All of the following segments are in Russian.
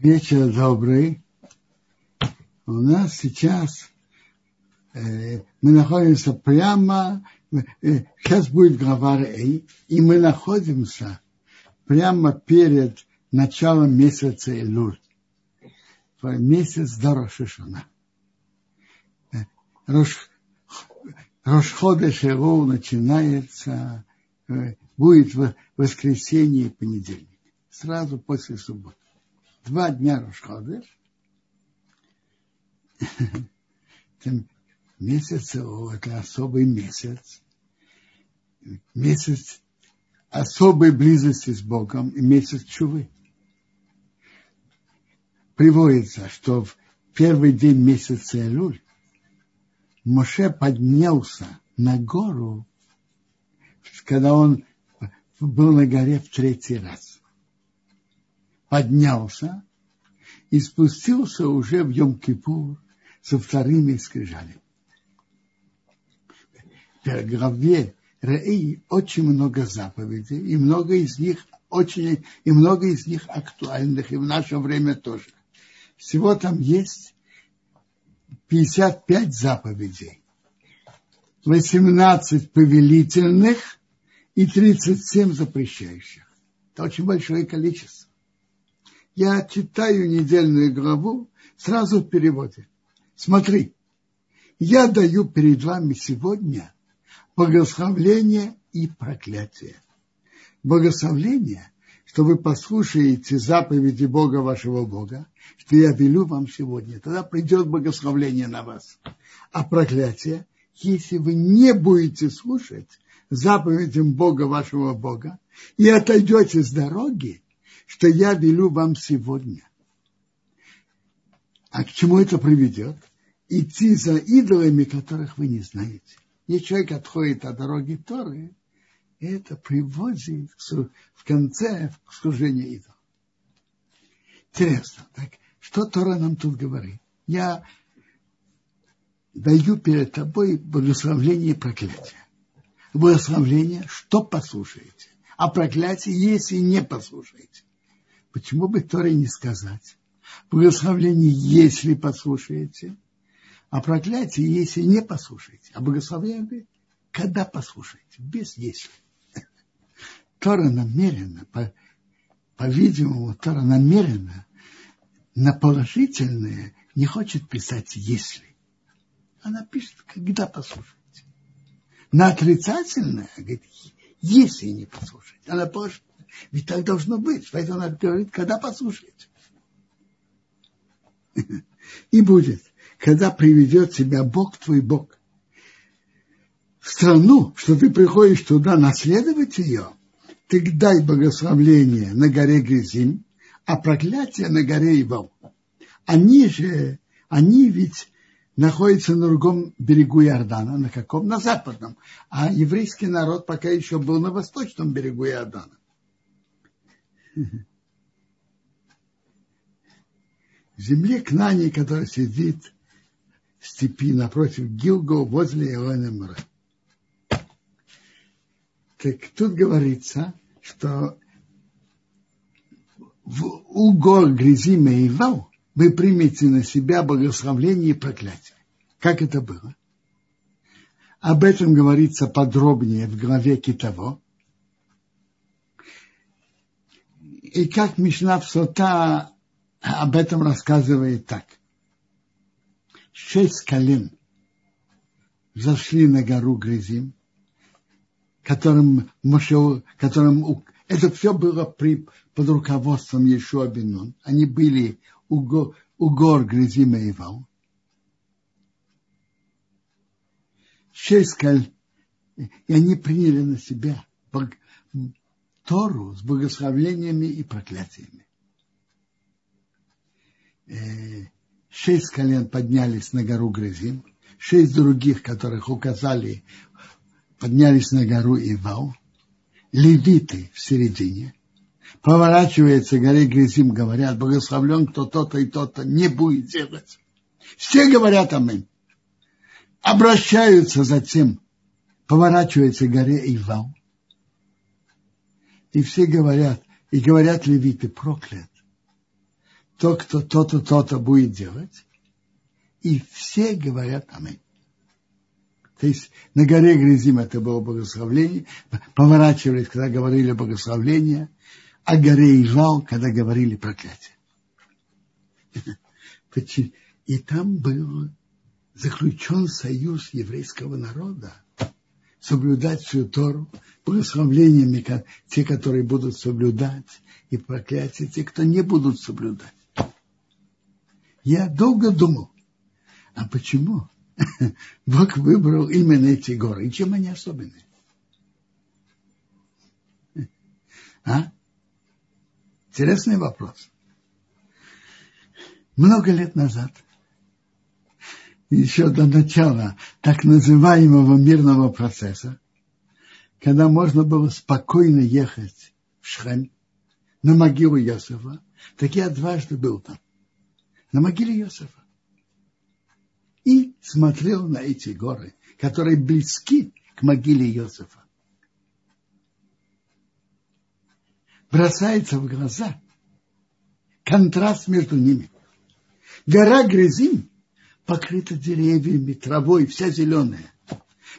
Вечер добрый. У нас сейчас э, мы находимся прямо, э, сейчас будет глава Рей, и мы находимся прямо перед началом месяца Илуль. Месяц до Рошишана. Э, Рош, Рошхода Шеру начинается, э, будет в воскресенье и понедельник, сразу после субботы два дня Рошходыш, месяц, это особый месяц, месяц особой близости с Богом и месяц чувы. Приводится, что в первый день месяца Элюль Моше поднялся на гору, когда он был на горе в третий раз поднялся и спустился уже в Йом-Кипур со вторыми скрижалями. В главе Раи очень много заповедей, и много из них очень, и много из них актуальных, и в наше время тоже. Всего там есть 55 заповедей, 18 повелительных и 37 запрещающих. Это очень большое количество я читаю недельную главу сразу в переводе. Смотри, я даю перед вами сегодня благословление и проклятие. Благословление, что вы послушаете заповеди Бога вашего Бога, что я велю вам сегодня. Тогда придет благословление на вас. А проклятие, если вы не будете слушать заповедям Бога вашего Бога и отойдете с дороги, что я велю вам сегодня. А к чему это приведет? Идти за идолами, которых вы не знаете. Если человек отходит от дороги Торы, это приводит в конце к служению идолам. Интересно, так что Тора нам тут говорит? Я даю перед тобой благословление и проклятие. Благословление, что послушаете, а проклятие, если не послушаете. Почему бы Торе не сказать? Благословление, если послушаете, а проклятие, если не послушаете. А благословение, когда послушаете, без если. Тора намеренно, по, по-видимому, Тора намеренно на положительное не хочет писать «если». Она пишет «когда послушаете». На отрицательное говорит «если не послушаете». Она положит ведь так должно быть. Поэтому она говорит, когда послушаете. И будет, когда приведет тебя Бог твой Бог в страну, что ты приходишь туда наследовать ее, ты дай благословление на горе Гризим, а проклятие на горе Ивал. Они же, они ведь находятся на другом берегу Иордана. На каком? На западном. А еврейский народ пока еще был на восточном берегу Иордана. Земле Кнани, которая сидит в степи напротив Гилго возле Элена Так тут говорится, что в, у гор Грязима и Вал вы примете на себя благословление и проклятие. Как это было? Об этом говорится подробнее в главе Китово. И как Мишна в Сота об этом рассказывает так. Шесть колен зашли на гору Грязим, которым, Моше, которым это все было при, под руководством Ешуа Бенун. Они были у, у гор Грязима и Вал. Шесть колен, и они приняли на себя Тору с благословениями и проклятиями. Э, шесть колен поднялись на гору Грызим, шесть других, которых указали, поднялись на гору Ивал, левиты в середине, поворачивается горе Грызим, говорят, благословлен кто то-то и то-то, не будет делать. Все говорят аминь. Обращаются затем, поворачивается горе Ивал, и все говорят, и говорят левиты, проклят то, кто то-то, то-то будет делать. И все говорят Аминь. То есть на горе Грязим это было благословление, поворачивались, когда говорили благословление, а горе Ижал, когда говорили проклятие. И там был заключен союз еврейского народа соблюдать всю Тору, благословлениями те, которые будут соблюдать, и проклятие те, кто не будут соблюдать. Я долго думал, а почему Бог выбрал именно эти горы? И чем они особенные? А? Интересный вопрос. Много лет назад, еще до начала так называемого мирного процесса, когда можно было спокойно ехать в Шхем на могилу Йосифа, так я дважды был там, на могиле Йосифа и смотрел на эти горы, которые близки к могиле Иосифа. Бросается в глаза контраст между ними. Гора Грязим покрыта деревьями, травой, вся зеленая.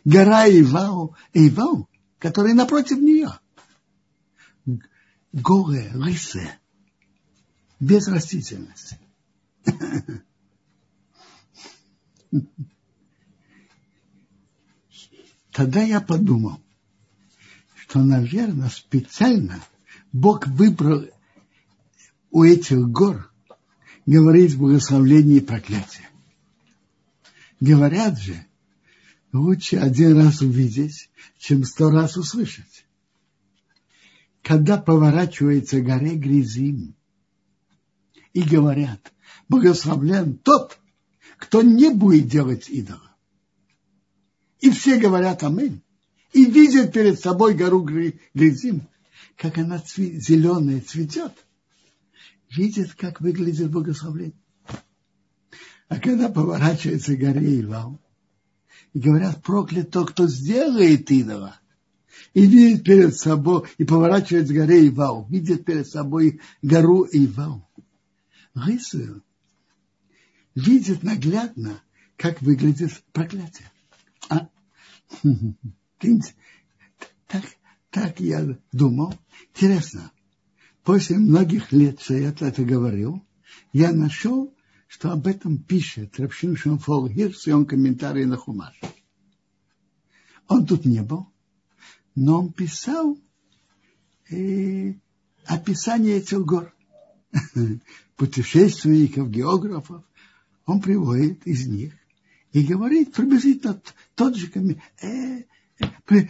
Гора Ивау, Ивау, которая напротив нее. Голая, лысая, без растительности. Тогда я подумал, что, наверное, специально Бог выбрал у этих гор говорить благословление и проклятие. Говорят же, лучше один раз увидеть, чем сто раз услышать. Когда поворачивается горе Грязим и говорят, благословлен тот, кто не будет делать идола. И все говорят аминь. И видят перед собой гору Гризим, как она цве- зеленая цветет. Видят, как выглядит благословление. А когда поворачивается горе Ивал, и говорят, проклят тот, кто сделает идола, и видит перед собой, и поворачивает с горы Ивал, видит перед собой гору Ивал. Рисую видит наглядно, как выглядит проклятие. А? Так, так я думал. Интересно, после многих лет, что я это говорил, я нашел, что об этом пишет Рапшин Шамфол Гир в своем комментарии на Хумаш. Он тут не был, но он писал э, описание этих гор. Путешественников, географов он приводит из них и говорит приблизительно тот же комментарий, э,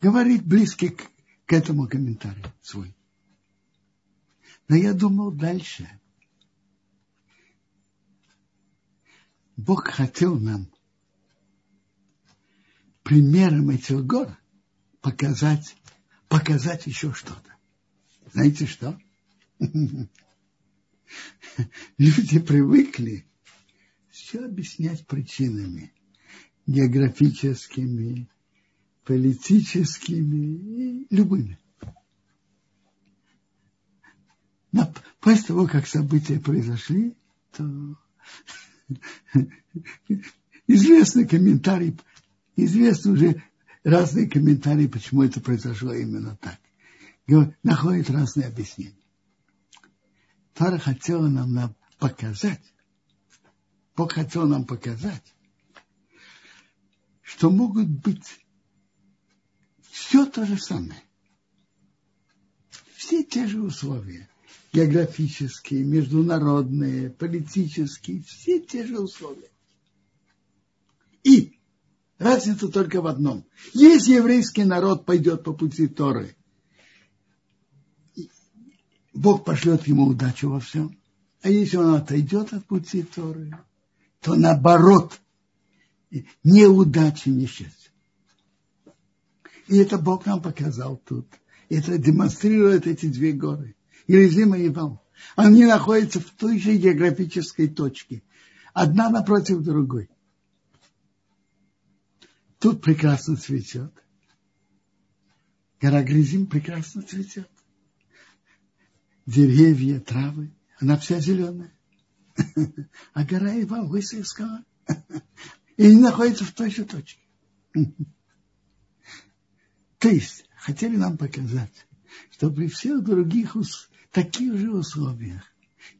говорит близкий к, к этому комментарию свой. Но я думал дальше. Бог хотел нам примером этих гор показать, показать еще что-то. Знаете что? Люди привыкли все объяснять причинами географическими, политическими, любыми. Но после того, как события произошли, то известный комментарий, известны уже разные комментарии, почему это произошло именно так. Находят разные объяснения. Тара хотела нам, показать, Бог хотел нам показать, что могут быть все то же самое. Все те же условия. Географические, международные, политические, все те же условия. И разница только в одном. Если еврейский народ пойдет по пути Торы, Бог пошлет ему удачу во всем. А если он отойдет от пути Торы, то наоборот, неудачи, несчастье. И это Бог нам показал тут. Это демонстрирует эти две горы. Ерезима и Ивал. Они находятся в той же географической точке. Одна напротив другой. Тут прекрасно цветет. Гора Гризим прекрасно цветет деревья, травы, она вся зеленая. А гора Ива лысая. И не находится в той же точке. То есть, хотели нам показать, что при всех других таких же условиях,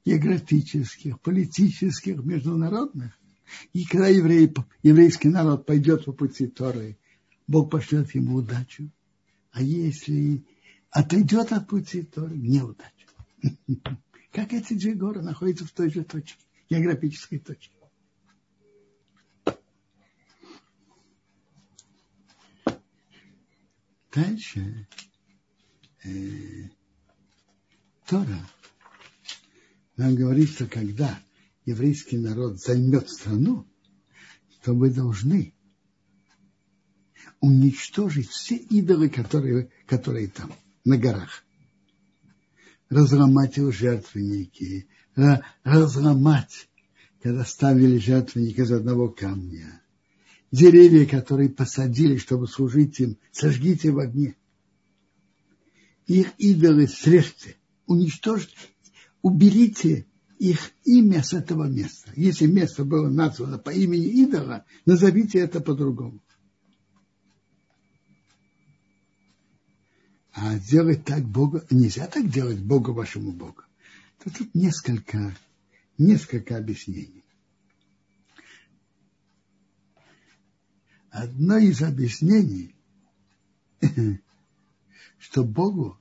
географических, политических, международных, и когда еврей, еврейский народ пойдет по пути Торы, Бог пошлет ему удачу. А если отойдет от пути Торы, неудачу. Как эти две горы находятся в той же точке, географической точке. Дальше э, Тора нам говорит, что когда еврейский народ займет страну, то вы должны уничтожить все идолы, которые, которые там, на горах. Разломать их жертвенники, разломать, когда ставили жертвенник из одного камня. Деревья, которые посадили, чтобы служить им, сожгите в огне. Их идолы срежьте, уничтожьте, уберите их имя с этого места. Если место было названо по имени идола, назовите это по-другому. А делать так Бога, нельзя так делать Бога вашему Богу. То тут несколько, несколько объяснений. Одно из объяснений, что Богу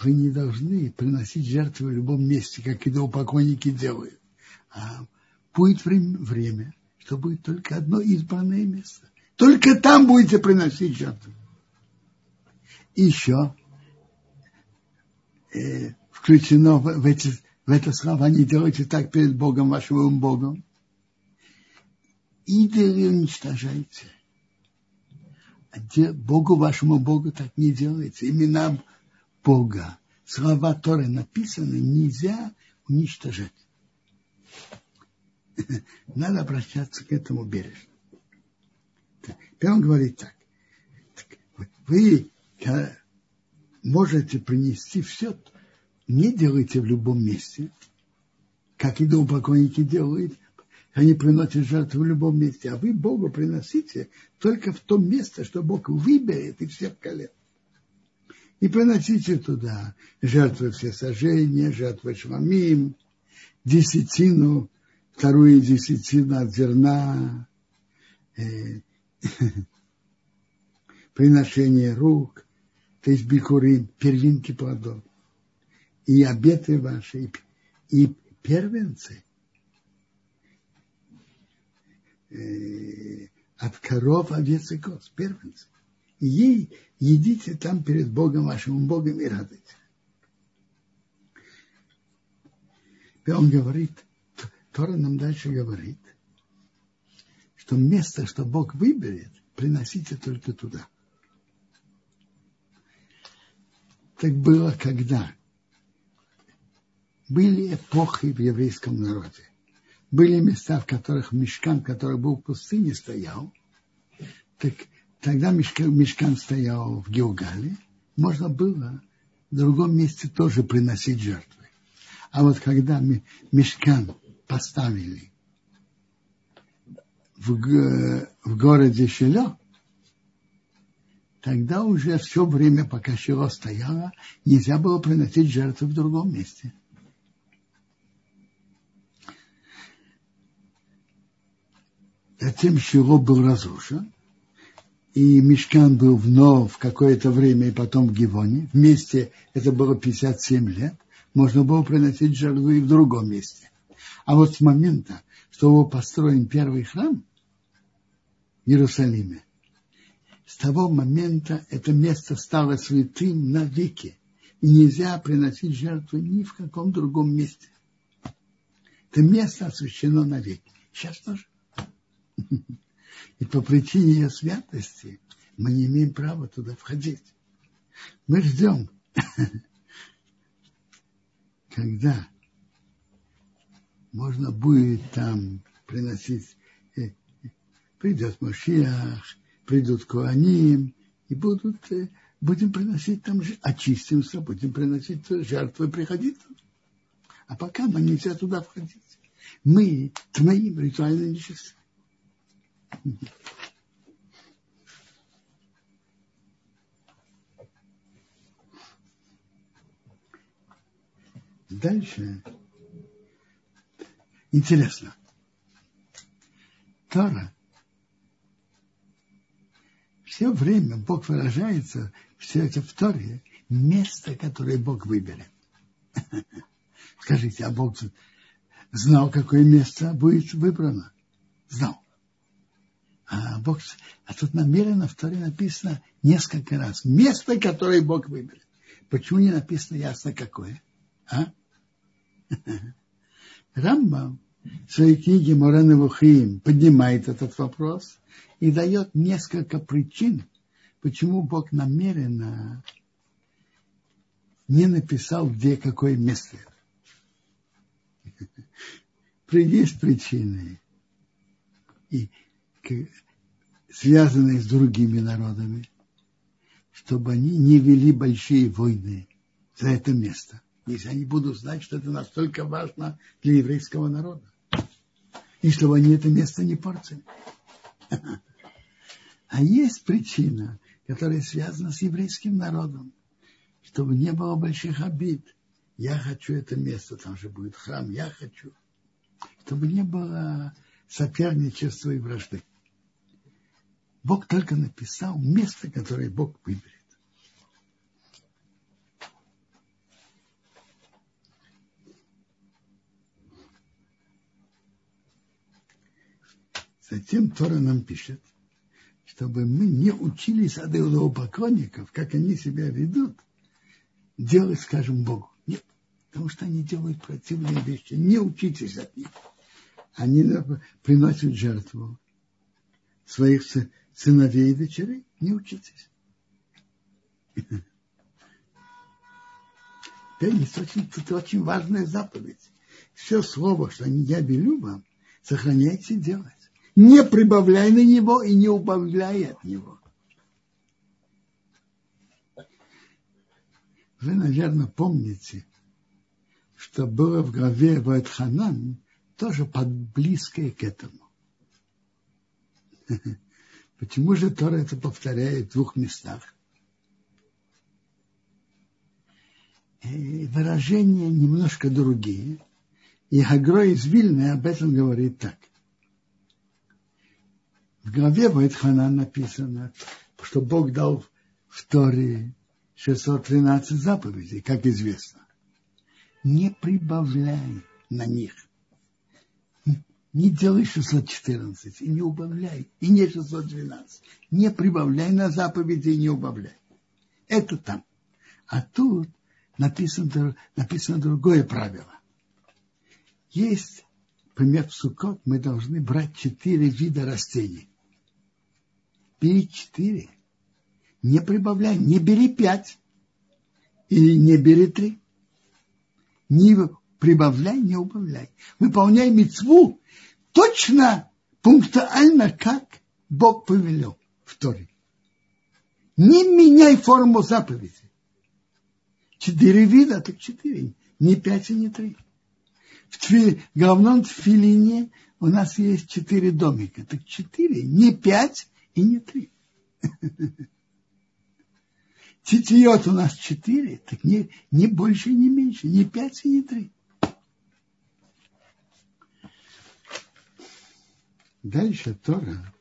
вы не должны приносить жертвы в любом месте, как идолопоклонники делают. А будет время, время, что будет только одно избранное место. Только там будете приносить жертву. Еще э, включено в, в, эти, в это слова, не делайте так перед Богом, вашим Богом. Идолы уничтожайте. А Богу вашему Богу так не делается. Имена Бога, слова Торы написаны, нельзя уничтожать. Надо обращаться к этому бережно. Теперь он говорит так. Вы можете принести все, не делайте в любом месте, как и покойники делают, они приносят жертву в любом месте, а вы Богу приносите только в том месте, что Бог выберет и всех колен и приносите туда жертвы все сожжения, жертвы швамим, десятину, вторую десятину от зерна, э, приношение рук, то есть бикурим, первинки плодов, и обеты ваши, и, первенцы э, от коров, овец и коз, первенцы и едите там перед Богом, вашим Богом, и радуйтесь. И он говорит, Тора нам дальше говорит, что место, что Бог выберет, приносите только туда. Так было когда? Были эпохи в еврейском народе. Были места, в которых мешкан, который был в пустыне, стоял. Так Тогда мешкан, мешкан стоял в Геогале, можно было в другом месте тоже приносить жертвы. А вот когда мешкан поставили в, в городе Шило, тогда уже все время, пока Шило стояло, нельзя было приносить жертвы в другом месте. Затем Шило был разрушен, и Мешкан был вновь в какое-то время, и потом в Гивоне. Вместе это было 57 лет. Можно было приносить жертву и в другом месте. А вот с момента, что был построен первый храм в Иерусалиме, с того момента это место стало святым навеки. И нельзя приносить жертву ни в каком другом месте. Это место освящено навеки. Сейчас тоже. И по причине ее святости мы не имеем права туда входить. Мы ждем, когда можно будет там приносить, э, придет Машиах, придут Куаним, и будут, э, будем приносить там, очистимся, будем приносить жертвы, приходить. А пока нам нельзя туда входить. Мы твоим ритуально нечисты. Дальше. Интересно. Тора. Все время Бог выражается все это в Торе, место, которое Бог выберет. Скажите, а Бог знал, какое место будет выбрано? Знал. А, Бог, а тут намеренно в Торе написано несколько раз. Место, которое Бог выберет. Почему не написано ясно какое? А? Рамбам в своей книге Морена Вухим поднимает этот вопрос и дает несколько причин, почему Бог намеренно не написал, где какое место. Есть причины, и, связанные с другими народами, чтобы они не вели большие войны за это место если они будут знать, что это настолько важно для еврейского народа. И чтобы они это место не портили. А есть причина, которая связана с еврейским народом, чтобы не было больших обид. Я хочу это место, там же будет храм, я хочу. Чтобы не было соперничества и вражды. Бог только написал место, которое Бог выберет. Затем Тора нам пишет, чтобы мы не учились от идолопоклонников, как они себя ведут, делать, скажем, Богу. Нет, потому что они делают противные вещи. Не учитесь от них. Они приносят жертву своих сыновей и дочерей. Не учитесь. Теперь есть очень, тут очень важная заповедь. Все слово, что я велю вам, сохраняйте делать не прибавляй на него и не убавляй от него. Вы, наверное, помните, что было в главе Вайтханан тоже под близкое к этому. Почему же Тора это повторяет в двух местах? И выражения немножко другие. И Хагро из Вильны об этом говорит так – в главе Вайтхана написано, что Бог дал в Торе 613 заповедей, как известно. Не прибавляй на них. Не делай 614 и не убавляй, и не 612. Не прибавляй на заповеди и не убавляй. Это там. А тут написано, написано другое правило. Есть, например, в Сукот мы должны брать четыре вида растений бери четыре. Не прибавляй, не бери пять. Или не бери три. Не прибавляй, не убавляй. Выполняй мецву точно, пунктуально, как Бог повелел в Торе. Не меняй форму заповеди. Четыре вида, так четыре. Не пять и не три. В тви, головном тфилине у нас есть четыре домика. Так четыре, не пять и не три. Титиот у нас четыре, так не, не больше, не меньше, не пять и не три. Дальше Тора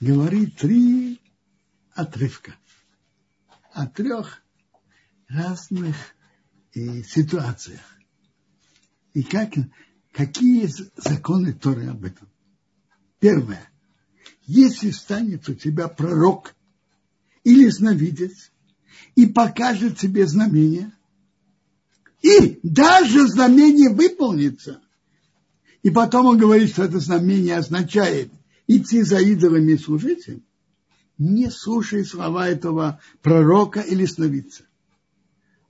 говорит три отрывка о трех разных э, ситуациях. И как, какие законы Торы об этом. Первое. Если станет у тебя пророк или сновидец и покажет тебе знамение, и даже знамение выполнится, и потом он говорит, что это знамение означает идти за идолами и служить им, не слушай слова этого пророка или сновидца.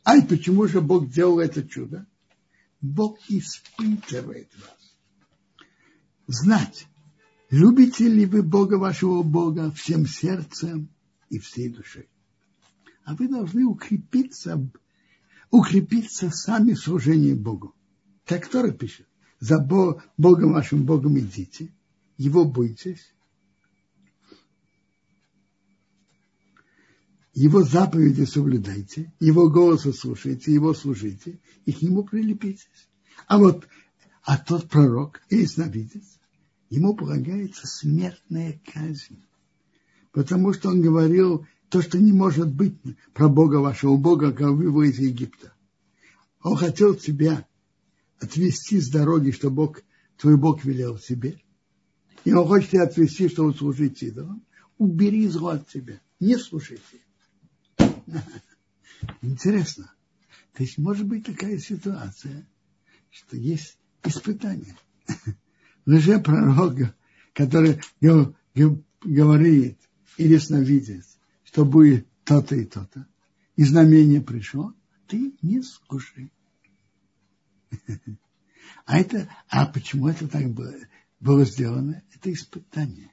Ай, почему же Бог делал это чудо? Бог испытывает вас. Знать, Любите ли вы Бога вашего Бога всем сердцем и всей душой? А вы должны укрепиться, укрепиться сами в служении Богу. Так Тора пишет. За Богом вашим Богом идите, Его бойтесь, Его заповеди соблюдайте, Его голоса слушайте, Его служите, и к Нему прилепитесь. А вот а тот пророк или сновидец, ему полагается смертная казнь. Потому что он говорил то, что не может быть про Бога вашего Бога, как вы из Египта. Он хотел тебя отвести с дороги, что Бог, твой Бог велел тебе. И он хочет тебя отвести, чтобы служить идолам. Убери зло от тебя. Не слушайте. Интересно. То есть может быть такая ситуация, что есть испытание. Лжепророк, который говорит или сновидит, что будет то-то и то-то, и знамение пришло, ты не скушай. А это, а почему это так было, было сделано? Это испытание.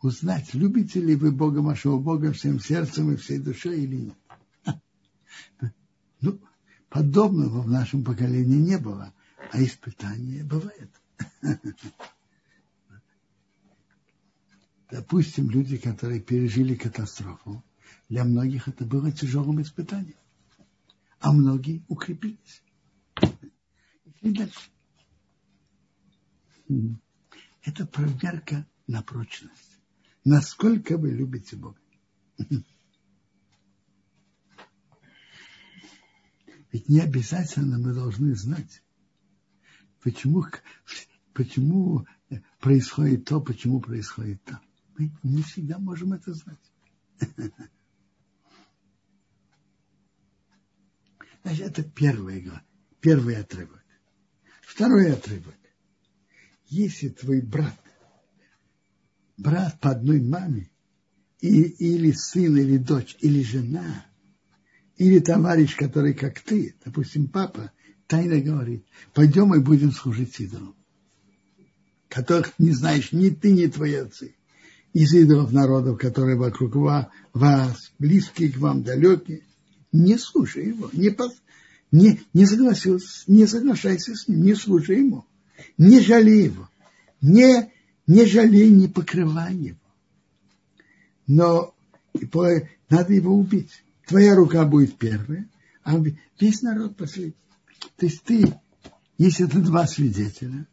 Узнать, любите ли вы Бога вашего Бога всем сердцем и всей душой или нет. Ну, подобного в нашем поколении не было, а испытание бывает. Допустим, люди, которые пережили катастрофу, для многих это было тяжелым испытанием, а многие укрепились. И дальше. Это проверка на прочность. Насколько вы любите Бога. Ведь не обязательно мы должны знать, почему, почему происходит то, почему происходит то. Мы не всегда можем это знать. Значит, это первый, первый отрывок. Второй отрывок. Если твой брат, брат по одной маме, и, или сын, или дочь, или жена, или товарищ, который как ты, допустим, папа, тайно говорит, пойдем и будем служить идолам, которых не знаешь ни ты, ни твои отцы, из идолов народов, которые вокруг вас, близкие к вам, далекие, не слушай его, не, пос, не, не согласился, не соглашайся с ним, не слушай ему, не жалей его, не, не жалей, не покрывай его. Но надо его убить. Твоя рука будет первая, а весь народ последний. То есть ты, если это два свидетеля,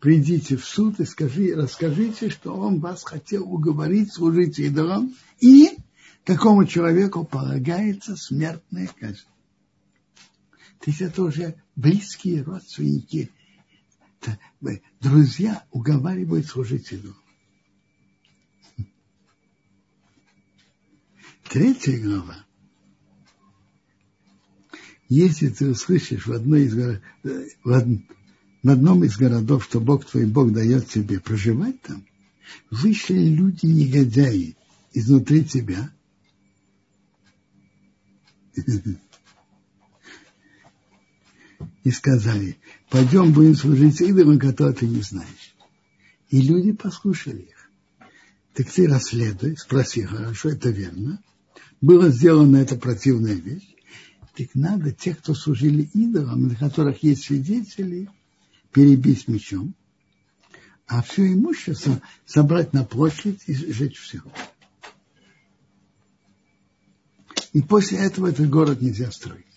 придите в суд и скажи, расскажите, что он вас хотел уговорить служить идолам, и такому человеку полагается смертная казнь. То есть это уже близкие родственники, друзья уговаривают служить идолам. Третья глава. Если ты услышишь в, одной из, в, од, в одном из городов, что Бог твой Бог дает тебе проживать там, вышли люди негодяи изнутри тебя – и сказали, пойдем будем служить идолам, которых ты не знаешь. И люди послушали их. Так ты расследуй, спроси, хорошо, это верно. Было сделано это противная вещь. Так надо тех, кто служили идолам, на которых есть свидетели, перебить мечом, а все имущество собрать на площадь и сжечь все. И после этого этот город нельзя строить.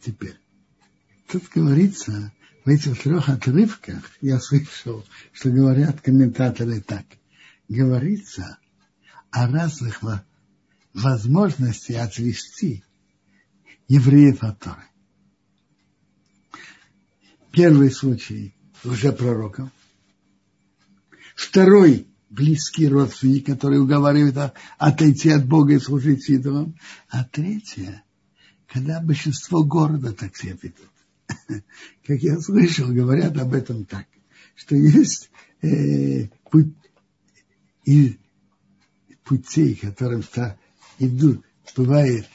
Теперь, тут говорится, в этих трех отрывках, я слышал, что говорят комментаторы так, говорится о разных возможностях отвести евреев от Торы. Первый случай уже пророком. Второй близкий родственник, который уговаривает отойти от Бога и служить идолам. А третье, когда большинство города так себя ведут. Как я слышал, говорят об этом так, что есть э, путь, и путей, которым идут, бывает,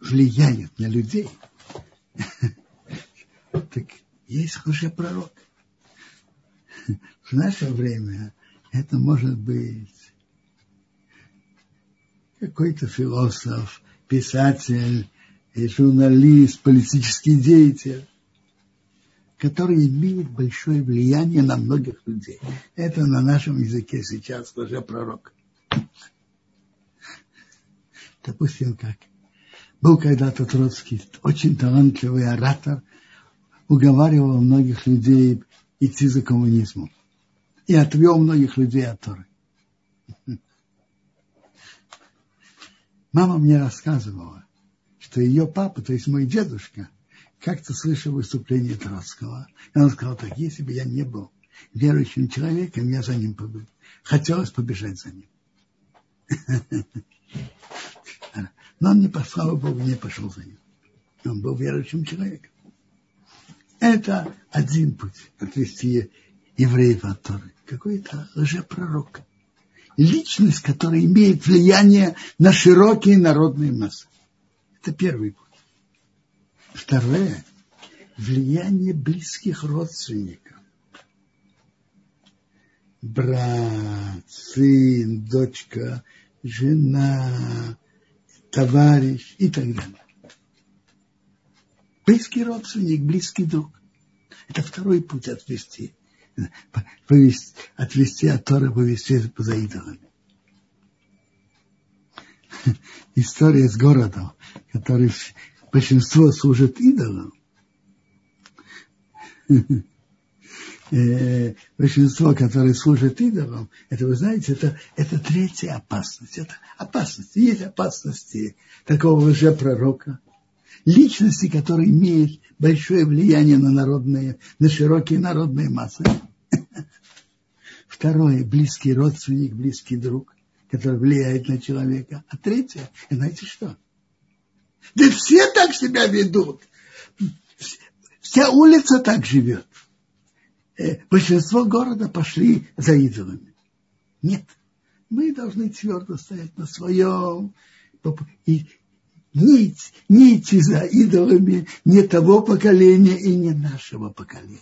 влияют на людей. так есть уже пророк. В наше время это может быть какой-то философ, писатель, журналист, политический деятель, который имеет большое влияние на многих людей. Это на нашем языке сейчас уже пророк. Допустим, как был когда-то Троцкий, очень талантливый оратор, уговаривал многих людей идти за коммунизмом и отвел многих людей от Торы. Мама мне рассказывала, что ее папа, то есть мой дедушка, как-то слышал выступление Троцкого. И он сказал так, если бы я не был верующим человеком, я за ним побыл. Хотелось побежать за ним. Но он не, слава Богу, не пошел за ним. Он был верующим человеком. Это один путь отвести евреев от Торы. Какой-то лжепророк. Личность, которая имеет влияние на широкие народные массы. Это первый путь. Второе – влияние близких родственников. Брат, сын, дочка, жена, товарищ и так далее. Близкий родственник, близкий друг. Это второй путь отвести. Повести, отвести от Тора, повести за идолами. История с городом, который большинство служит идолам. Э, большинство, которые служат идолам, это, вы знаете, это, это третья опасность. Это опасность. Есть опасности такого лжепророка, личности, которые имеют большое влияние на народные, на широкие народные массы. Второе, близкий родственник, близкий друг, который влияет на человека. А третье, знаете что? Да все так себя ведут. Вся улица так живет. Э, большинство города пошли за идолами. Нет. Мы должны твердо стоять на своем. И не, не идти за идолами не того поколения и не нашего поколения.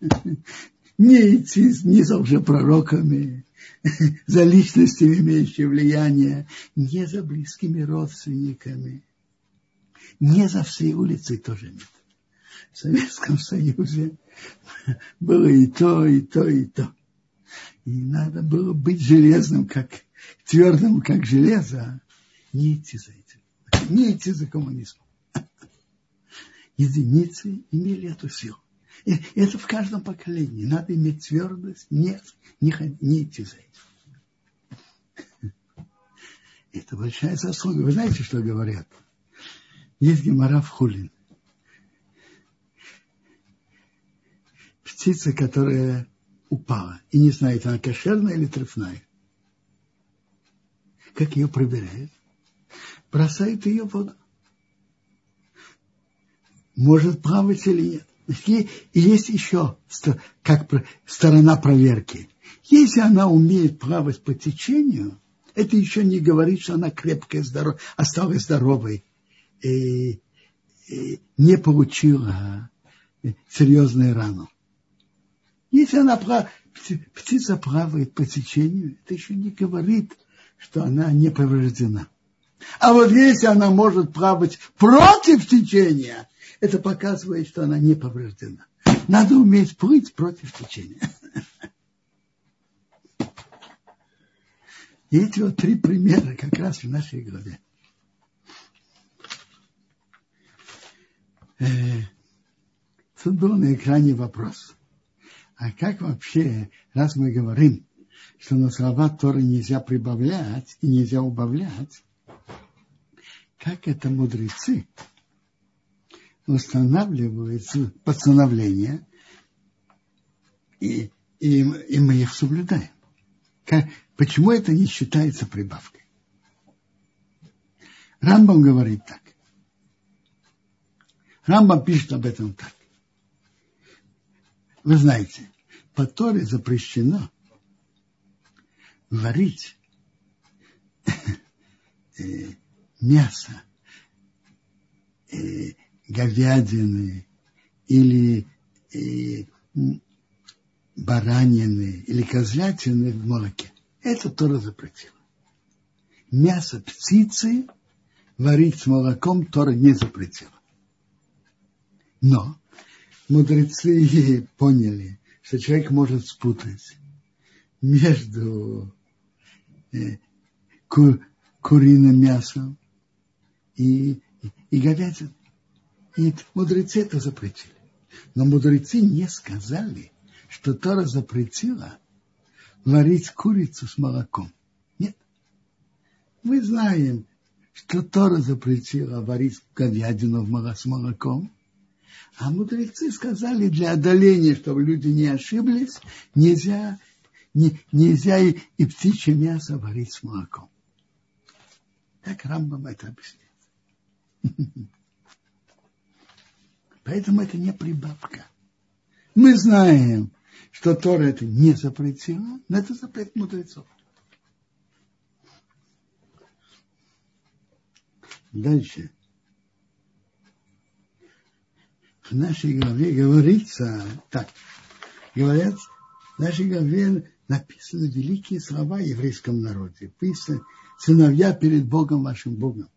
Не идти не за лжепророками, за личностями, имеющими влияние, не за близкими родственниками, не за всей улицей тоже нет. В Советском Союзе было и то, и то, и то. И надо было быть железным, как твердым, как железо, не идти за этим, не идти за коммунизмом. Единицы имели эту силу. И это в каждом поколении. Надо иметь твердость, нет, не, не идти за этим. Это большая заслуга. Вы знаете, что говорят? Есть гемора в Хулин. Птица, которая упала и не знает, она кошерная или трефная. Как ее проверяют? Бросает ее в воду. Может плавать или нет. И есть еще как сторона проверки. Если она умеет плавать по течению, это еще не говорит, что она крепкая, здоров... осталась здоровой и, и не получила серьезную рану. Если она птица плавает по течению, это еще не говорит, что она не повреждена. А вот если она может плавать против течения, это показывает, что она не повреждена. Надо уметь плыть против течения. И эти вот три примера как раз в нашей главе. Э, тут был на экране вопрос. А как вообще, раз мы говорим, что на слова Торы нельзя прибавлять и нельзя убавлять, как это мудрецы устанавливают постановления, и, и, и мы их соблюдаем. Как, почему это не считается прибавкой? Рамбам говорит так. Рамбам пишет об этом так. Вы знаете, по Торе запрещено варить э, мясо э, говядины или э, баранины или козлятины в молоке. Это Тора запретила. Мясо птицы варить с молоком Тора не запретила. Но мудрецы поняли, что человек может спутать между э, ку, куриным мясом и, и говядиной. И мудрецы это запретили. Но мудрецы не сказали, что Тора запретила варить курицу с молоком. Нет. Мы знаем, что Тора запретила варить говядину с молоком, а мудрецы сказали, для одоления, чтобы люди не ошиблись, нельзя, не, нельзя и, и птичье мясо варить с молоком. Так Рамбам это объясняет. Поэтому это не прибавка. Мы знаем, что Тора это не запретила, но это запрет мудрецов. Дальше. В нашей главе говорится, так, говорят, в нашей главе написаны великие слова еврейском народе. Писано, сыновья перед Богом вашим Богом.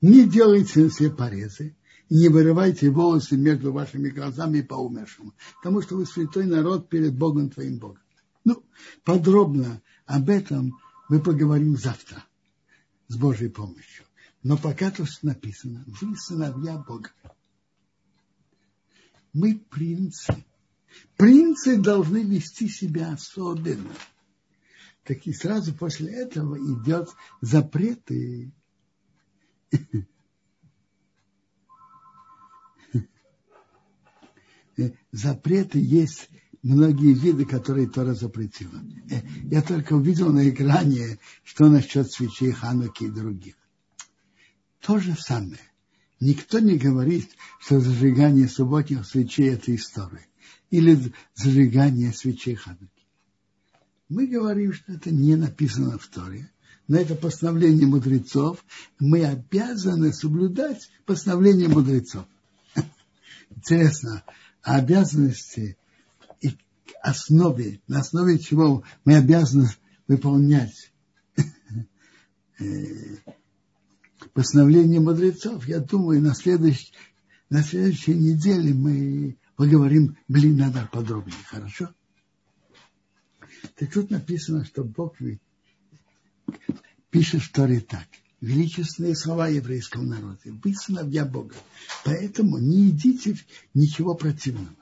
Не делайте все порезы, и не вырывайте волосы между вашими глазами по умершему, потому что вы святой народ перед Богом твоим Богом. Ну, подробно об этом мы поговорим завтра с Божьей помощью. Но пока тут написано, вы сыновья Бога. Мы принцы. Принцы должны вести себя особенно. Так и сразу после этого идет запреты запреты есть многие виды, которые Тора запретила. Э, я только увидел на экране, что насчет свечей Хануки и других. То же самое. Никто не говорит, что зажигание субботних свечей – это история. Или зажигание свечей Хануки. Мы говорим, что это не написано в Торе, но это постановление мудрецов. Мы обязаны соблюдать постановление мудрецов. Интересно, обязанности и основе, на основе чего мы обязаны выполнять э, постановление мудрецов, я думаю, на, следующей, на следующей неделе мы поговорим, блин, надо подробнее, хорошо? Так тут написано, что Бог пишет в Торе так – величественные слова еврейского народа. Вы сыновья Бога. Поэтому не едите ничего противного.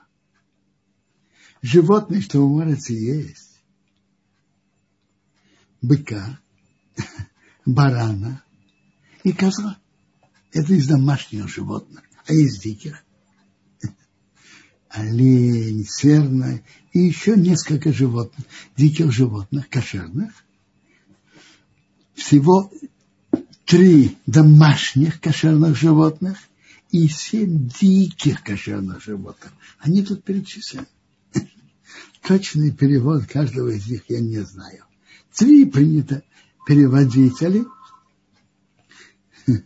Животные, что вы можете есть, быка, барана и козла. Это из домашних животных, а из диких олень, серна и еще несколько животных, диких животных, кошерных. Всего три домашних кошерных животных и семь диких кошерных животных. Они тут перечислены. Точный перевод каждого из них я не знаю. Три принято переводители.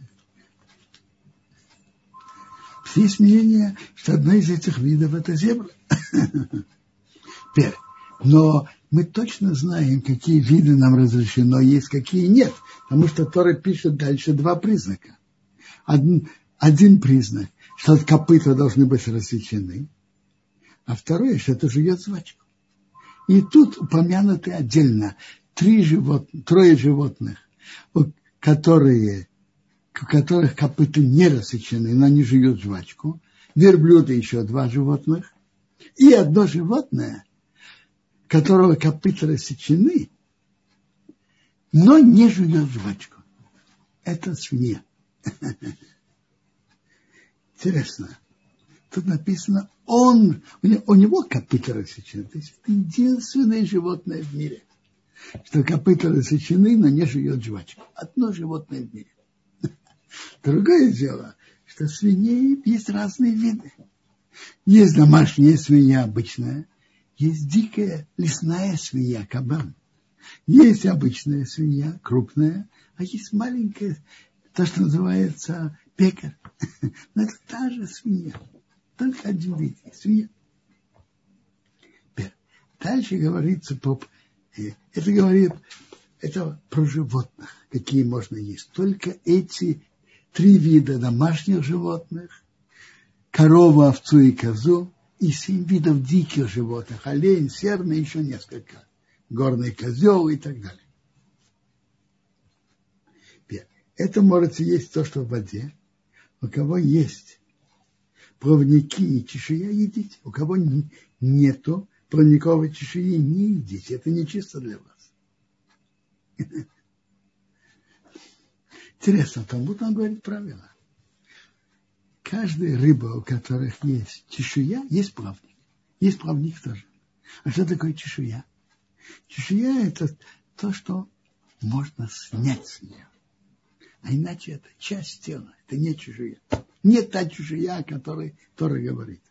Есть мнение, что одна из этих видов это зебра. Теперь, но мы точно знаем, какие виды нам разрешено есть, какие нет. Потому что Тора пишет дальше два признака. Один, один признак, что копыта должны быть рассечены, а второе, что это жует жвачку. И тут упомянуты отдельно три живот, трое животных, которые, у которых копыта не рассечены, но они жуют жвачку. Верблюды еще два животных. И одно животное – которого копыта рассечены, но не жует жвачку. Это свинья. Интересно. Тут написано, он, у него, копыта рассечены. То есть это единственное животное в мире, что копыта рассечены, но не жует жвачку. Одно животное в мире. Другое дело, что свиней есть разные виды. Есть домашняя свинья обычная, есть дикая лесная свинья, кабан. Есть обычная свинья, крупная, а есть маленькая, то, что называется пекарь. Но это та же свинья. Только один вид свинья. Дальше говорится по... Э, это говорит это про животных, какие можно есть. Только эти три вида домашних животных, корову, овцу и козу, и семь видов диких животных, олень, серный, еще несколько, горный козел и так далее. Это можете есть то, что в воде. У кого есть плавники и чешуя, едите. У кого нету плавниковой чешуи, не едите. Это не чисто для вас. Интересно, там будто он говорит правильно. Каждая рыба, у которых есть чешуя, есть плавник. Есть плавник тоже. А что такое чешуя? Чешуя – это то, что можно снять с нее. А иначе это часть тела, это не чужая. Не та чужая, о которой Тора говорит.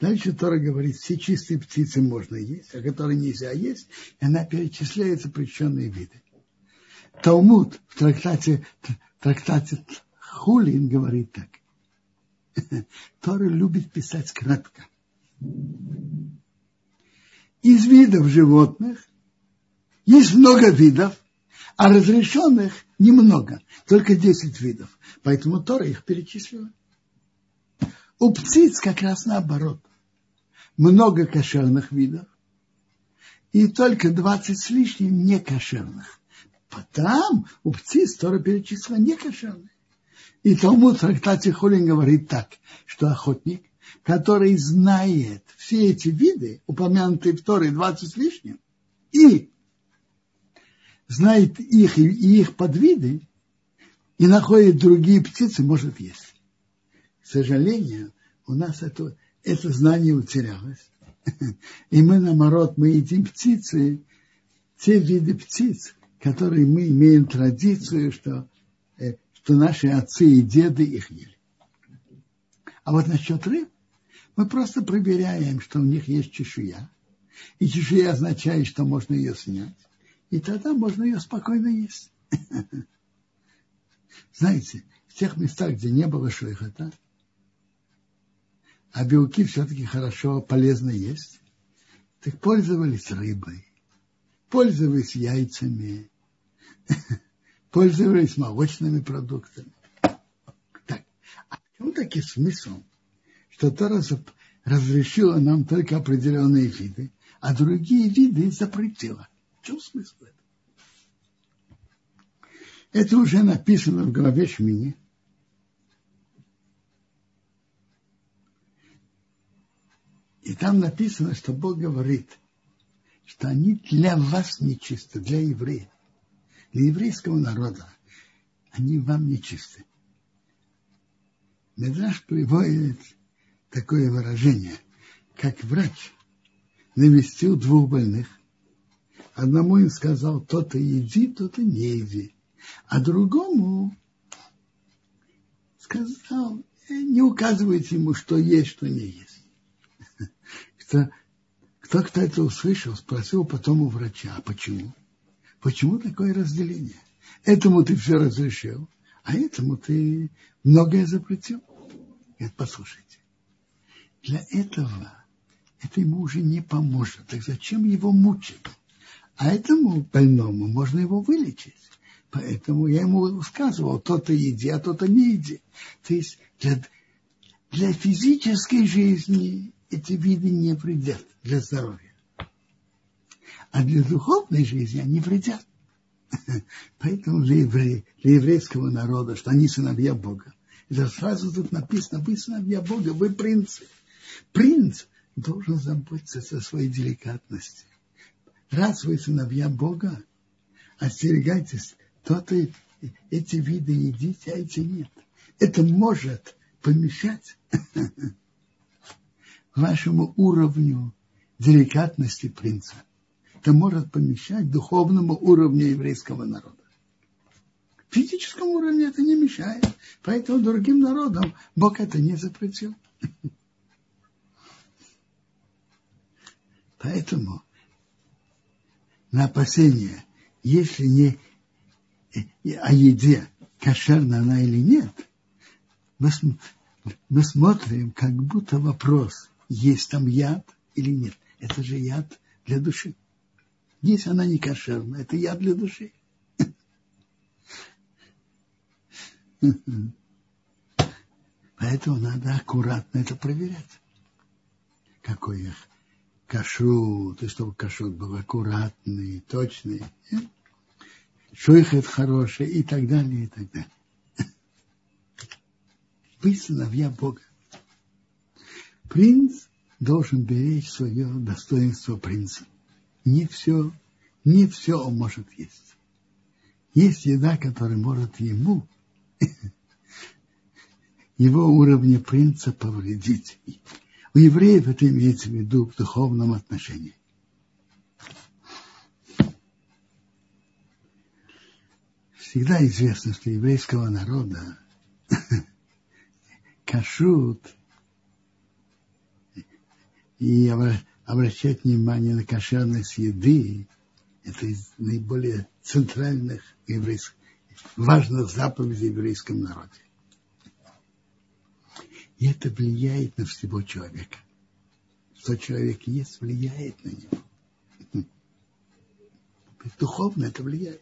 Дальше Тора говорит, все чистые птицы можно есть, а которые нельзя есть, и она перечисляет запрещенные виды. Талмуд в трактате, трактате Хулин говорит так. Тора любит писать кратко. Из видов животных есть много видов, а разрешенных немного, только 10 видов. Поэтому Тора их перечислила. У птиц как раз наоборот. Много кошерных видов и только 20 с лишним некошерных. Потом у птиц Тора перечислила некошерные. И тому в трактате Хулин говорит так, что охотник, который знает все эти виды, упомянутые в Торе 20 с лишним, и знает их и их подвиды и находит другие птицы, может есть. К сожалению, у нас это, это знание утерялось. И мы, наоборот, мы едим птицы, те виды птиц, которые мы имеем традицию, что, что наши отцы и деды их ели. А вот насчет рыб, мы просто проверяем, что у них есть чешуя. И чешуя означает, что можно ее снять и тогда можно ее спокойно есть. Знаете, в тех местах, где не было шейхата, а белки все-таки хорошо, полезно есть, так пользовались рыбой, пользовались яйцами, пользовались молочными продуктами. Так, а в чем таки смысл, что Тора разрешила нам только определенные виды, а другие виды запретила? В чем смысл этого? Это уже написано в главе Шмини. И там написано, что Бог говорит, что они для вас нечисты, для евреев, для еврейского народа. Они вам нечисты. Медраж приводит такое выражение, как врач навестил двух больных, Одному им сказал, то-то иди, то-то не иди. А другому сказал, «Э, не указывайте ему, что есть, что не есть. Кто, кто, кто это услышал, спросил потом у врача, а почему? Почему такое разделение? Этому ты все разрешил, а этому ты многое запретил. Говорит, послушайте, для этого это ему уже не поможет. Так зачем его мучить? А этому больному можно его вылечить. Поэтому я ему сказывал, то-то еди, а то-то не еди. То есть для, для физической жизни эти виды не вредят для здоровья. А для духовной жизни они вредят. Поэтому для, евре, для еврейского народа, что они сыновья Бога. Это сразу тут написано, вы сыновья Бога, вы принцы. Принц должен заботиться о своей деликатности раз вы сыновья Бога, остерегайтесь, то-то эти виды едите, а эти нет. Это может помешать вашему уровню деликатности принца. Это может помешать духовному уровню еврейского народа. Физическому уровню это не мешает. Поэтому другим народам Бог это не запретил. Поэтому на опасение, если не о еде, кошерна она или нет, мы смотрим, как будто вопрос, есть там яд или нет. Это же яд для души. Если она не кошерная, это яд для души. Поэтому надо аккуратно это проверять. Какой их кашрут, и чтобы кашрут был аккуратный, точный. Шуйхет хороший и так далее, и так далее. Вы сыновья Бога. Принц должен беречь свое достоинство принца. Не все, не все он может есть. Есть еда, которая может ему его уровня принца повредить. У евреев это имеется в виду в духовном отношении. Всегда известно, что еврейского народа кашут и обращать внимание на кошерность еды это из наиболее центральных еврейских, важных заповедей в еврейском народе. И это влияет на всего человека. Что человек есть, влияет на него. Духовно это влияет.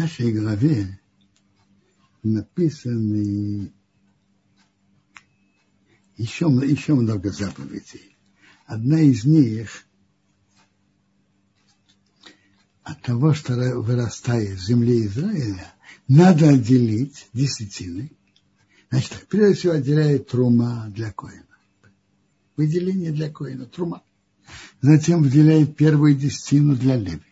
Нашей главе написаны еще, еще много заповедей. Одна из них от того, что вырастает в земле Израиля, надо отделить десятины. Значит, прежде всего отделяет трума для коина. Выделение для коина, трума. Затем выделяет первую десятину для леви.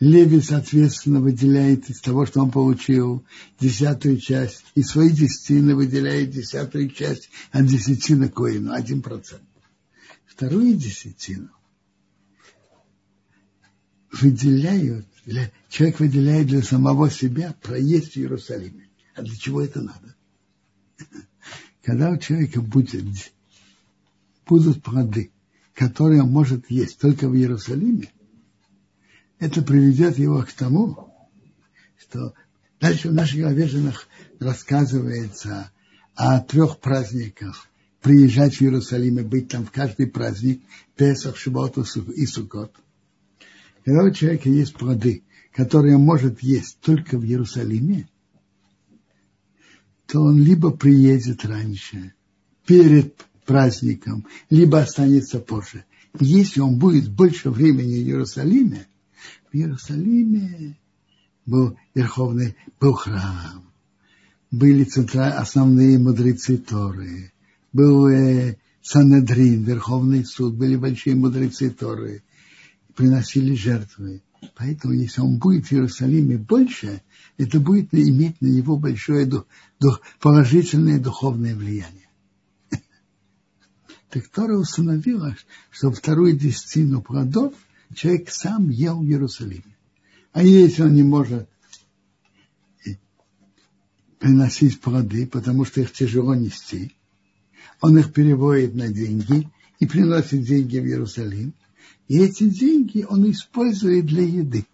Леви, соответственно, выделяет из того, что он получил, десятую часть, и свои десятины выделяет десятую часть от десятины коину, один процент вторую десятину выделяют, для, человек выделяет для самого себя проезд в Иерусалиме. А для чего это надо? Когда у человека будет, будут плоды, которые он может есть только в Иерусалиме, это приведет его к тому, что дальше в главе же рассказывается о трех праздниках приезжать в Иерусалим и быть там в каждый праздник, Песах, Шибот и Сукот. Когда у человека есть плоды, которые может есть только в Иерусалиме, то он либо приедет раньше, перед праздником, либо останется позже. Если он будет больше времени в Иерусалиме, в Иерусалиме был верховный, был храм, были центральные, основные мудрецы Торы, был э, Санедрин, Верховный суд, были большие мудрецы Торы, приносили жертвы. Поэтому, если он будет в Иерусалиме больше, это будет иметь на него большое дух, дух, положительное духовное влияние. Так Тора установила, что вторую десятину плодов человек сам ел в Иерусалиме. А если он не может приносить плоды, потому что их тяжело нести, он их переводит на деньги и приносит деньги в Иерусалим. И эти деньги он использует для еды.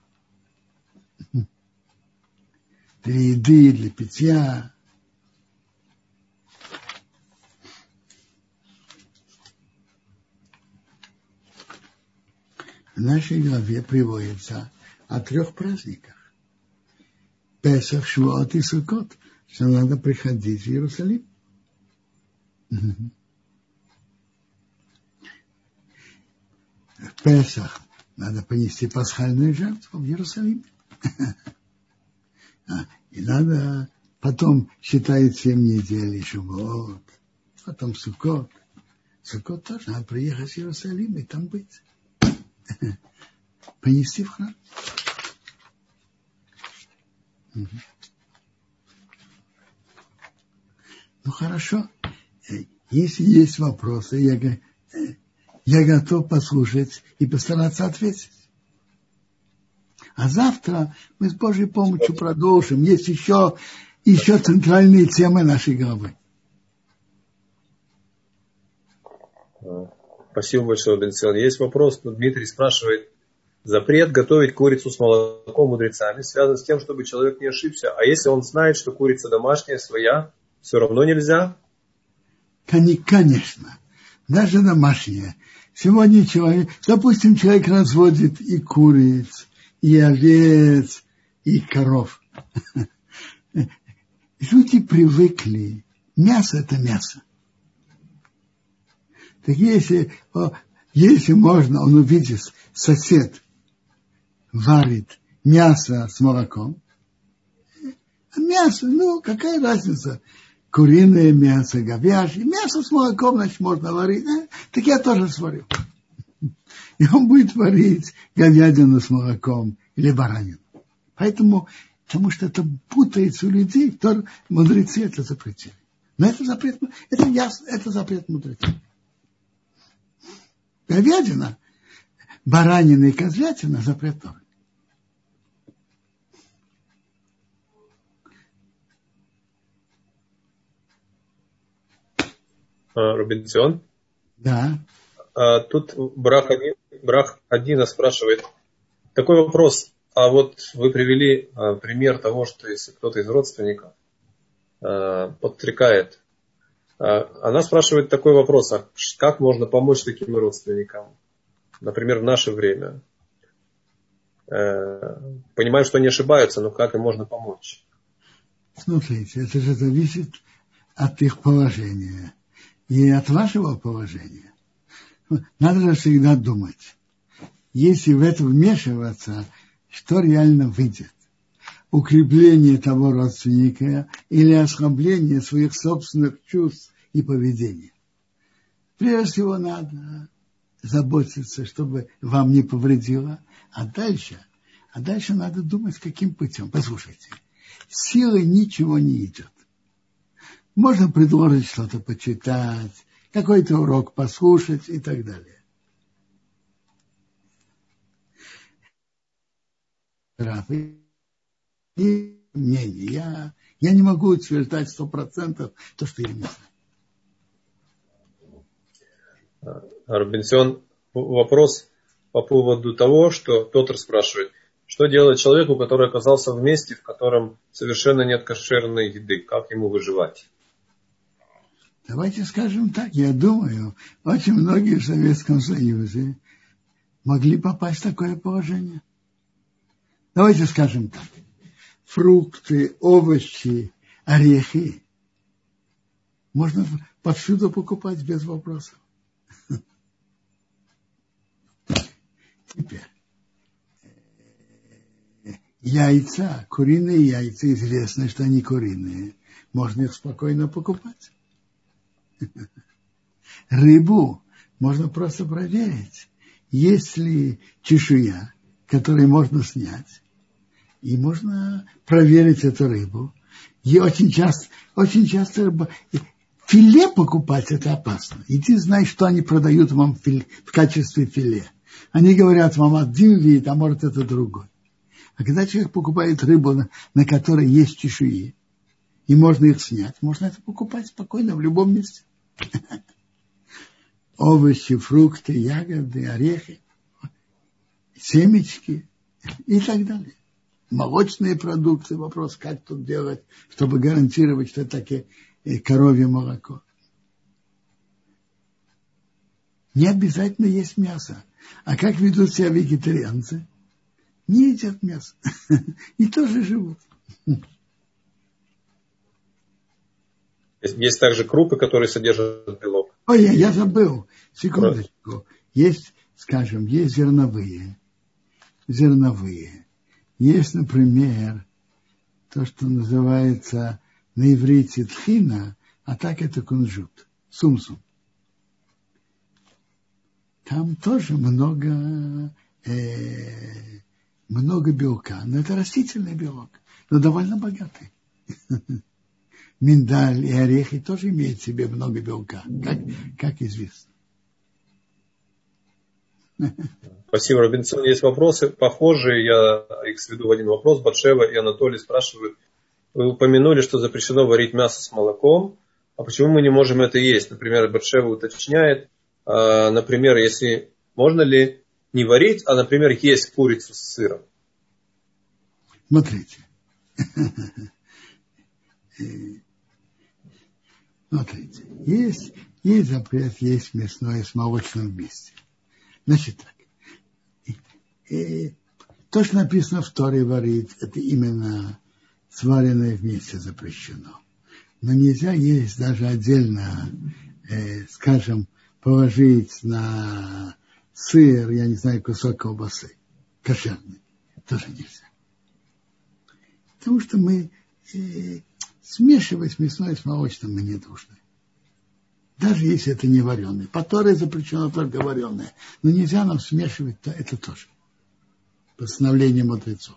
Для еды, для питья. В нашей главе приводится о трех праздниках. Песах, Швуот и Сукот, что надо приходить в Иерусалим. В Песах надо понести пасхальную жертву в Иерусалим. А, и надо потом считает семь недель еще вот, потом Сукот. Сукот тоже надо приехать в Иерусалим и там быть. Понести в храм. Ну хорошо. Если есть вопросы, я, я готов послушать и постараться ответить. А завтра мы с Божьей помощью продолжим. Есть еще, еще центральные темы нашей главы. Спасибо большое, Бенсион. Есть вопрос. Дмитрий спрашивает, запрет готовить курицу с молоком мудрецами связан с тем, чтобы человек не ошибся. А если он знает, что курица домашняя, своя, все равно нельзя? Конечно. Даже домашняя. Сегодня человек, допустим, человек разводит и куриц, и овец, и коров. Люди привыкли. Мясо – это мясо. Так если, если можно, он увидит, сосед варит мясо с молоком, а мясо, ну, какая разница, куриное мясо, говяжье, мясо с молоком, значит, можно варить, а? так я тоже сварю. И он будет варить говядину с молоком или баранину. Поэтому, потому что это путается у людей, мудрецы это запретили. Но это запрет, это ясно, это запрет мудрецов. Говядина, баранина и козлятина запрет тоже. А, Робинсон? Да. А, тут Брах, Брах Адина спрашивает, такой вопрос. А вот вы привели а, пример того, что если кто-то из родственников а, подстрекает, она спрашивает такой вопрос, а как можно помочь таким родственникам? Например, в наше время. Э, понимаем, что они ошибаются, но как им можно помочь? Смотрите, это же зависит от их положения и от вашего положения. Надо же всегда думать. Если в это вмешиваться, что реально выйдет? Укрепление того родственника или ослабление своих собственных чувств и поведения. Прежде всего надо заботиться, чтобы вам не повредило, а дальше, а дальше надо думать, каким путем. Послушайте, силой ничего не идет. Можно предложить что-то почитать, какой-то урок послушать и так далее. И мнение. Я, я не могу утверждать сто процентов то, что я не знаю. Робинсон, вопрос по поводу того, что Петр спрашивает, что делать человеку, который оказался в месте, в котором совершенно нет кошерной еды, как ему выживать? Давайте скажем так, я думаю, очень многие в Советском Союзе могли попасть в такое положение. Давайте скажем так. Фрукты, овощи, орехи можно повсюду покупать без вопросов. Теперь. Яйца, куриные яйца, известно, что они куриные. Можно их спокойно покупать. Рыбу можно просто проверить, есть ли чешуя, которую можно снять, и можно проверить эту рыбу. И очень часто, очень часто рыба, филе покупать это опасно. И ты знаешь, что они продают вам филе, в качестве филе. Они говорят вам один вид, а может это другой. А когда человек покупает рыбу, на, на которой есть чешуи, и можно их снять, можно это покупать спокойно в любом месте. Овощи, фрукты, ягоды, орехи, семечки и так далее. Молочные продукты, вопрос, как тут делать, чтобы гарантировать, что это такие э, коровье молоко. Не обязательно есть мясо. А как ведут себя вегетарианцы? Не едят мясо. И тоже живут. Есть также крупы, которые содержат белок. Ой, я, я забыл. Секундочку. Есть, скажем, есть зерновые. Зерновые. Есть, например, то, что называется на иврите тхина, а так это кунжут, сумсум. Там тоже много, э, много белка, но это растительный белок, но довольно богатый. миндаль и орехи тоже имеют в себе много белка, как, как известно. Спасибо, Робинсон. Есть вопросы похожие, я их сведу в один вопрос. Батшева и Анатолий спрашивают, вы упомянули, что запрещено варить мясо с молоком, а почему мы не можем это есть? Например, Батшева уточняет, а, например, если можно ли не варить, а, например, есть курицу с сыром? Смотрите. Смотрите. Есть, есть запрет, есть мясное с молочным вместе. Значит так. И, то, что написано в Торе варить, это именно сваренное вместе запрещено. Но нельзя есть даже отдельно, э, скажем, положить на сыр, я не знаю, кусок колбасы, кошерный. Тоже нельзя. Потому что мы э, смешивать мясное с молочным мы не должны. Даже если это не вареное. По Торе запрещено только вареное. Но нельзя нам смешивать это тоже. Постановление мудрецов.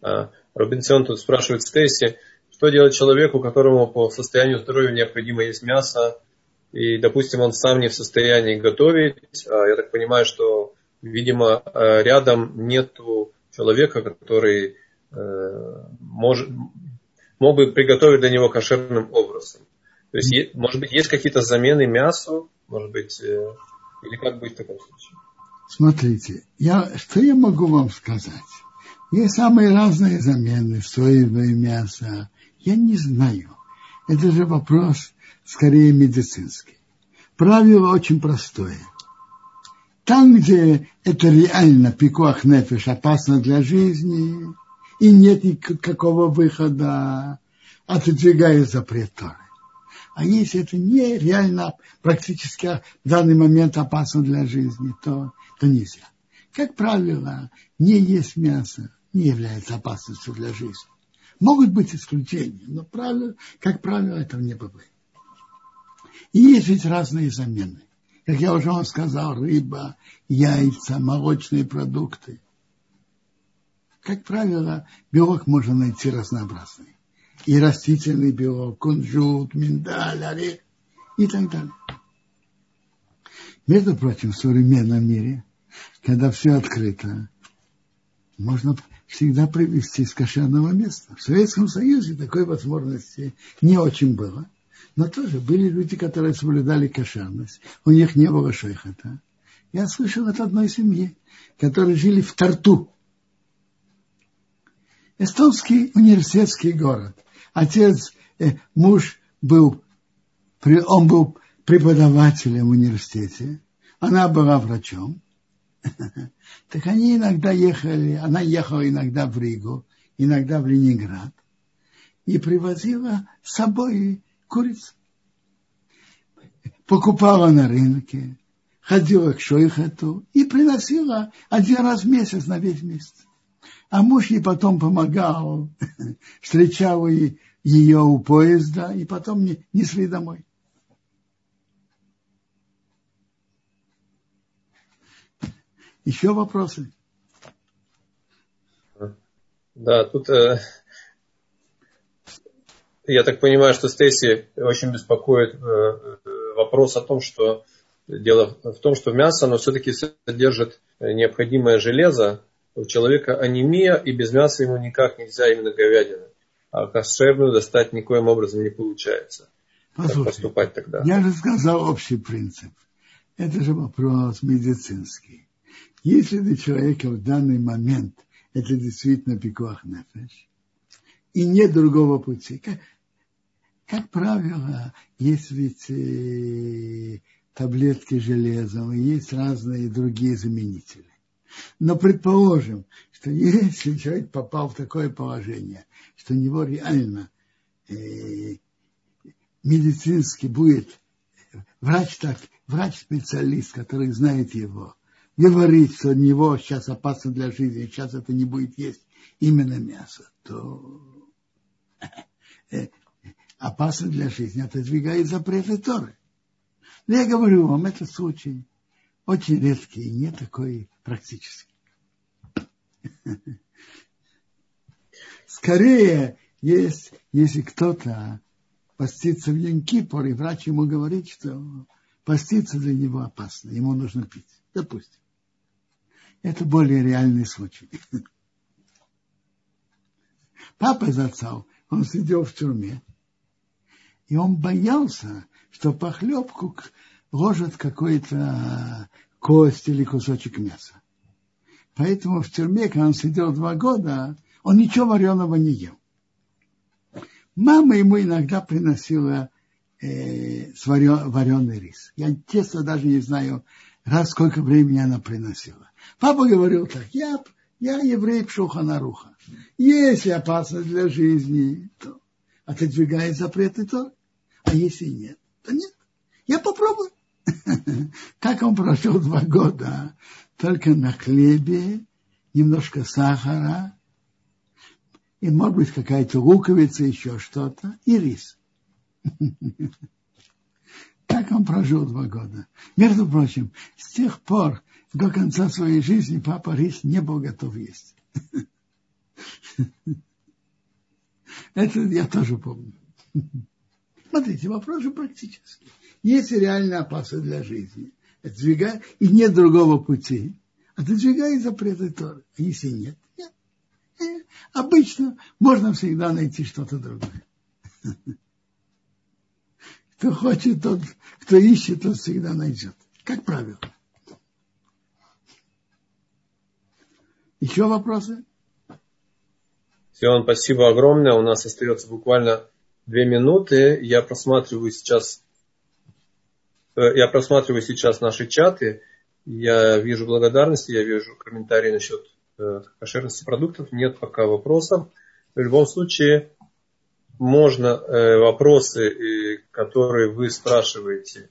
А, Робинсон тут спрашивает Стейси, что делать человеку, которому по состоянию здоровья необходимо есть мясо, и, допустим, он сам не в состоянии готовить, а я так понимаю, что, видимо, э, рядом нету человека, который э, может, мог бы приготовить для него кошерным образом. То есть, может быть, есть какие-то замены мясу, может быть, э, или как быть в таком случае? Смотрите, я, что я могу вам сказать? Есть самые разные замены, соевое мясо, я не знаю. Это же вопрос скорее медицинский. Правило очень простое. Там, где это реально пикуах нефиш опасно для жизни, и нет никакого выхода, отодвигает запрет Торы. А если это не реально практически в данный момент опасно для жизни, то, то нельзя. Как правило, не есть мясо не является опасностью для жизни. Могут быть исключения, но правило, как правило, этого не бывает. И есть ведь разные замены. Как я уже вам сказал, рыба, яйца, молочные продукты. Как правило, белок можно найти разнообразный. И растительный белок, кунжут, миндаль, орех и так далее. Между прочим, в современном мире, когда все открыто, можно всегда привезти из кошерного места. В Советском Союзе такой возможности не очень было. Но тоже были люди, которые соблюдали кошерность. У них не было шейхата. Я слышал от одной семьи, которые жили в Тарту. Эстонский университетский город. Отец, э, муж был, он был преподавателем в университете. Она была врачом. Так они иногда ехали, она ехала иногда в Ригу, иногда в Ленинград, и привозила с собой куриц. Покупала на рынке, ходила к шойхату и приносила один раз в месяц на весь месяц. А муж ей потом помогал, встречал ее у поезда и потом несли домой. Еще вопросы? Да, тут э, я так понимаю, что Стейси очень беспокоит э, э, вопрос о том, что дело в том, что мясо, оно все-таки содержит необходимое железо. У человека анемия, и без мяса ему никак нельзя именно говядина. А кошерную достать никоим образом не получается. Послушайте, как поступать тогда? Я же сказал общий принцип. Это же вопрос медицинский. Если для человека в данный момент это действительно пикуах нефеш, и нет другого пути, как, как правило, есть ведь э, таблетки железа, и есть разные другие заменители. Но предположим, что если человек попал в такое положение, что у него реально э, медицинский будет врач так, врач-специалист, который знает его, говорит, что у него сейчас опасно для жизни, сейчас это не будет есть именно мясо, то э, опасно для жизни отодвигает запреты Торы. Но я говорю вам, это случай очень редкий, не такой практический. Скорее, есть, если кто-то постится в Янкипор, и врач ему говорит, что поститься для него опасно, ему нужно пить. Допустим. Это более реальный случай. Папа зацал, он сидел в тюрьме. И он боялся, что похлебку ложат какой-то кость или кусочек мяса. Поэтому в тюрьме, когда он сидел два года, он ничего вареного не ел. Мама ему иногда приносила э, вареный рис. Я честно даже не знаю, раз сколько времени она приносила. Папа говорил так, я, я еврей пшуханаруха. Если опасность для жизни, то отодвигает запреты то, а если нет, то нет. Я попробую. Как он прошел два года, только на хлебе, немножко сахара, и, может быть, какая-то луковица, еще что-то, и рис. Так он прожил два года. Между прочим, с тех пор до конца своей жизни папа рис не был готов есть. Это я тоже помню. Смотрите, вопрос же практический. Если реально опасно для жизни, отодвигай, и нет другого пути, отодвигай запреты Торы. А если нет, нет. нет. Обычно можно всегда найти что-то другое. Кто хочет, тот, кто ищет, тот всегда найдет. Как правило. Еще вопросы? Сион, спасибо огромное. У нас остается буквально две минуты. Я просматриваю сейчас Э, я просматриваю сейчас наши чаты, я вижу благодарности, я вижу комментарии насчет э, кошерности продуктов, нет пока вопросов. В любом случае, можно э, вопросы, которые вы спрашиваете,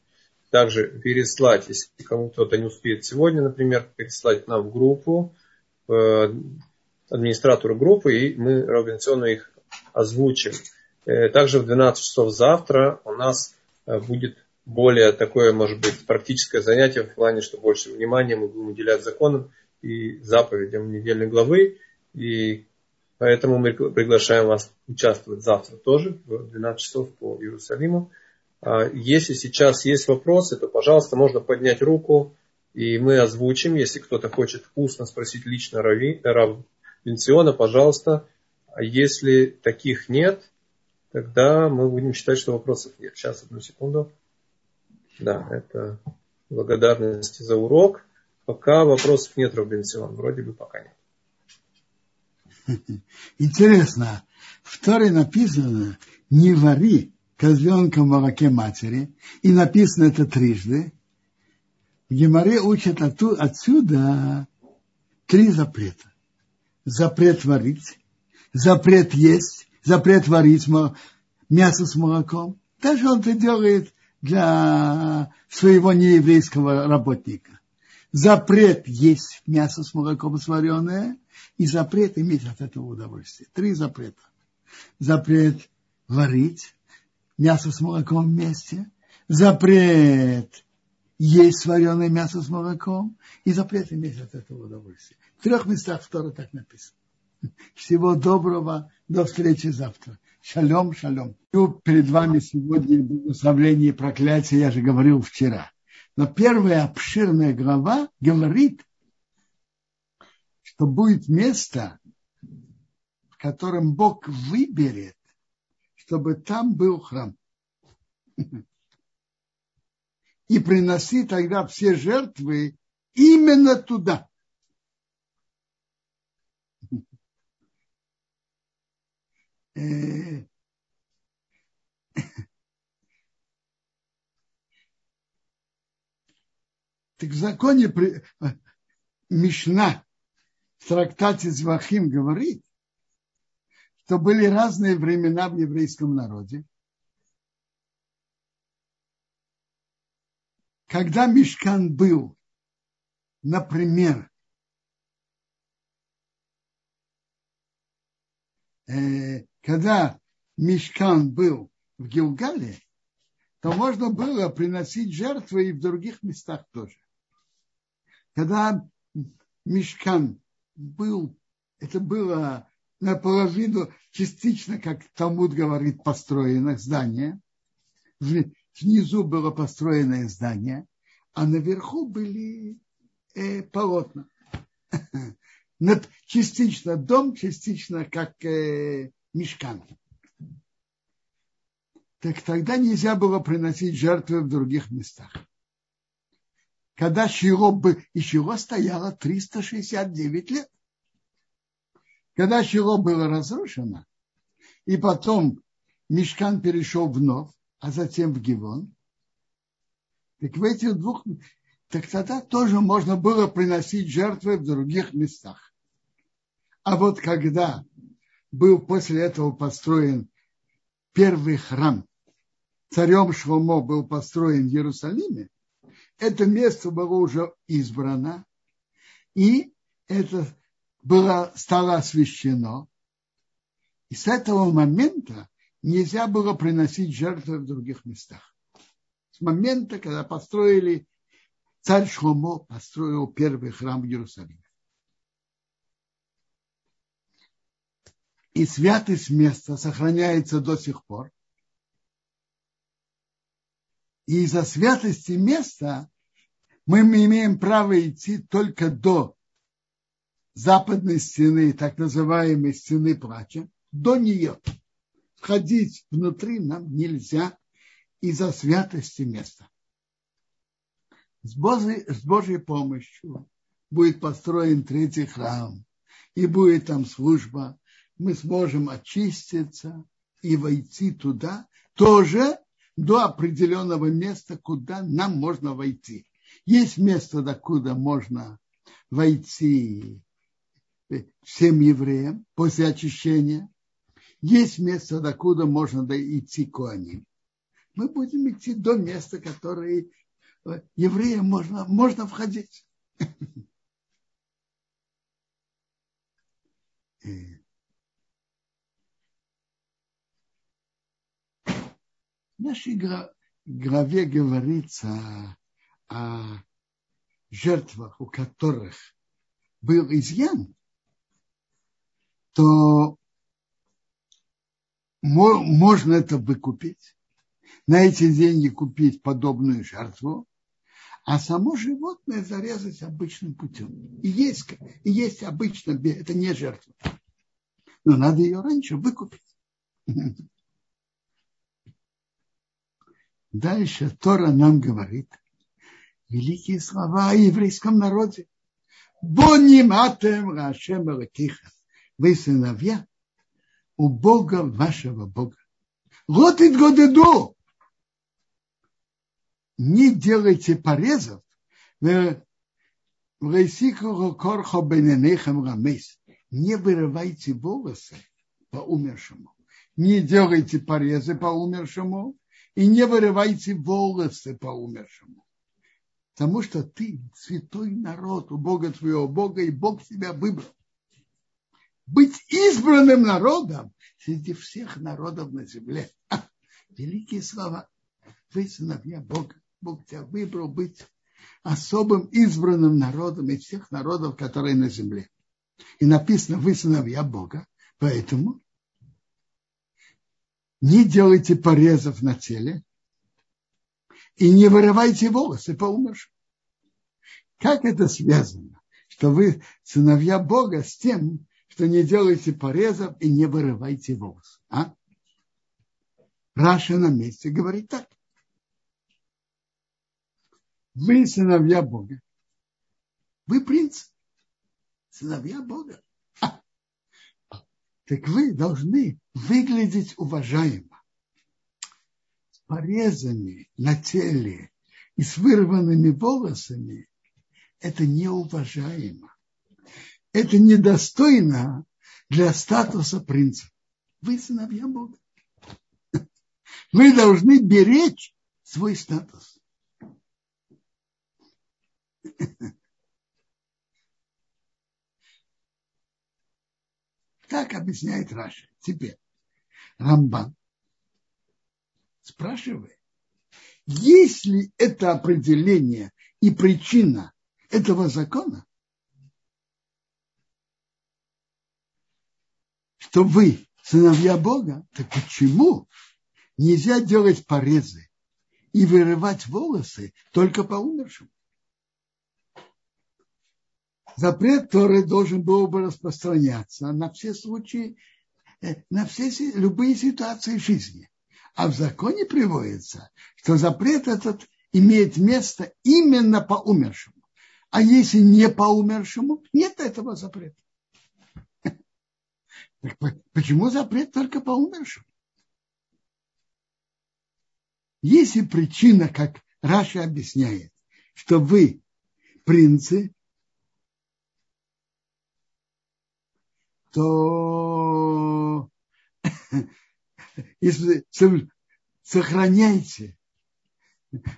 также переслать, если кому кто-то не успеет сегодня, например, переслать нам в группу, администратору группы, и мы равенционно их озвучим. Также в 12 часов завтра у нас будет более такое, может быть, практическое занятие в плане, что больше внимания мы будем уделять законам и заповедям недельной главы. И поэтому мы приглашаем вас участвовать завтра тоже в 12 часов по Иерусалиму. А если сейчас есть вопросы, то, пожалуйста, можно поднять руку, и мы озвучим. Если кто-то хочет устно спросить лично Рави, Рав Венциона, пожалуйста. А если таких нет, тогда мы будем считать, что вопросов нет. Сейчас, одну секунду. Да, это благодарность за урок. Пока вопросов нет, Робинсон. Вроде бы пока нет. Интересно. В Торе написано «Не вари козленка в молоке матери». И написано это трижды. В Геморе учат отсюда три запрета. Запрет варить, запрет есть, запрет варить мясо с молоком. Даже он это делает для своего нееврейского работника. Запрет есть мясо с молоком сваренное и запрет иметь от этого удовольствие. Три запрета. Запрет варить мясо с молоком вместе. Запрет есть сваренное мясо с молоком. И запрет иметь от этого удовольствие. В трех местах второ так написано. Всего доброго. До встречи завтра. Шалом, шалом. Перед вами сегодня благословление и проклятие, я же говорил вчера. Но первая обширная глава говорит, что будет место, в котором Бог выберет, чтобы там был храм. И приноси тогда все жертвы именно туда. так в законе при... Мишна в трактате Звахим говорит, что были разные времена в еврейском народе. Когда Мишкан был, например, э, когда Мишкан был в Гилгале, то можно было приносить жертвы и в других местах тоже. Когда Мишкан был, это было наполовину, частично, как Талмуд говорит, построено здание. Внизу было построенное здание, а наверху были э, полотна. Частично дом, частично как э, мешкан. так тогда нельзя было приносить жертвы в других местах. Когда Шило, бы, и Шило стояло 369 лет. Когда Шило было разрушено, и потом Мешкан перешел в Нов, а затем в Гивон, так в этих двух, так тогда тоже можно было приносить жертвы в других местах. А вот когда был после этого построен первый храм, царем Шломо был построен в Иерусалиме, это место было уже избрано, и это было, стало освящено. И с этого момента нельзя было приносить жертвы в других местах. С момента, когда построили, царь Шломо построил первый храм в Иерусалиме. И святость места сохраняется до сих пор. И из-за святости места мы имеем право идти только до западной стены, так называемой стены плача, до нее. Входить внутри нам нельзя из-за святости места. С Божьей, с Божьей помощью будет построен третий храм, и будет там служба, мы сможем очиститься и войти туда, тоже до определенного места, куда нам можно войти. Есть место, докуда можно войти всем евреям после очищения. Есть место, докуда можно идти коаним. Мы будем идти до места, которое э, евреям можно, можно входить. В нашей главе говорится о жертвах, у которых был изъян, то можно это выкупить, на эти деньги купить подобную жертву, а само животное зарезать обычным путем. И есть, и есть обычно, это не жертва. Но надо ее раньше выкупить. Дальше Тора нам говорит великие слова о еврейском народе. Бониматем Рашем Элакиха вы сыновья у Бога вашего Бога. Вот и годеду. Не делайте порезов не вырывайте волосы по умершему. Не делайте порезы по умершему и не вырывайте волосы по умершему. Потому что ты святой народ у Бога твоего Бога, и Бог тебя выбрал быть избранным народом среди всех народов на земле. А, великие слова. Вы сыновья Бога. Бог тебя выбрал быть особым избранным народом из всех народов, которые на земле. И написано, вы сыновья Бога. Поэтому не делайте порезов на теле и не вырывайте волосы по умершим. Как это связано? Что вы сыновья Бога с тем, что не делайте порезов и не вырывайте волос. А? Раша на месте говорит так. Вы сыновья Бога. Вы принц. Сыновья Бога. А. Так вы должны выглядеть уважаемо. С порезами на теле и с вырванными волосами это неуважаемо это недостойно для статуса принца. Вы сыновья Бога. Вы должны беречь свой статус. Так объясняет Раша. Теперь Рамбан спрашивает, есть ли это определение и причина этого закона, что вы сыновья Бога, так почему нельзя делать порезы и вырывать волосы только по умершим? Запрет Торы должен был бы распространяться на все случаи, э, на все любые ситуации жизни. А в законе приводится, что запрет этот имеет место именно по умершему. А если не по умершему, нет этого запрета. Почему запрет только по умершему? Если причина, как Раша объясняет, что вы принцы, то если сохраняйте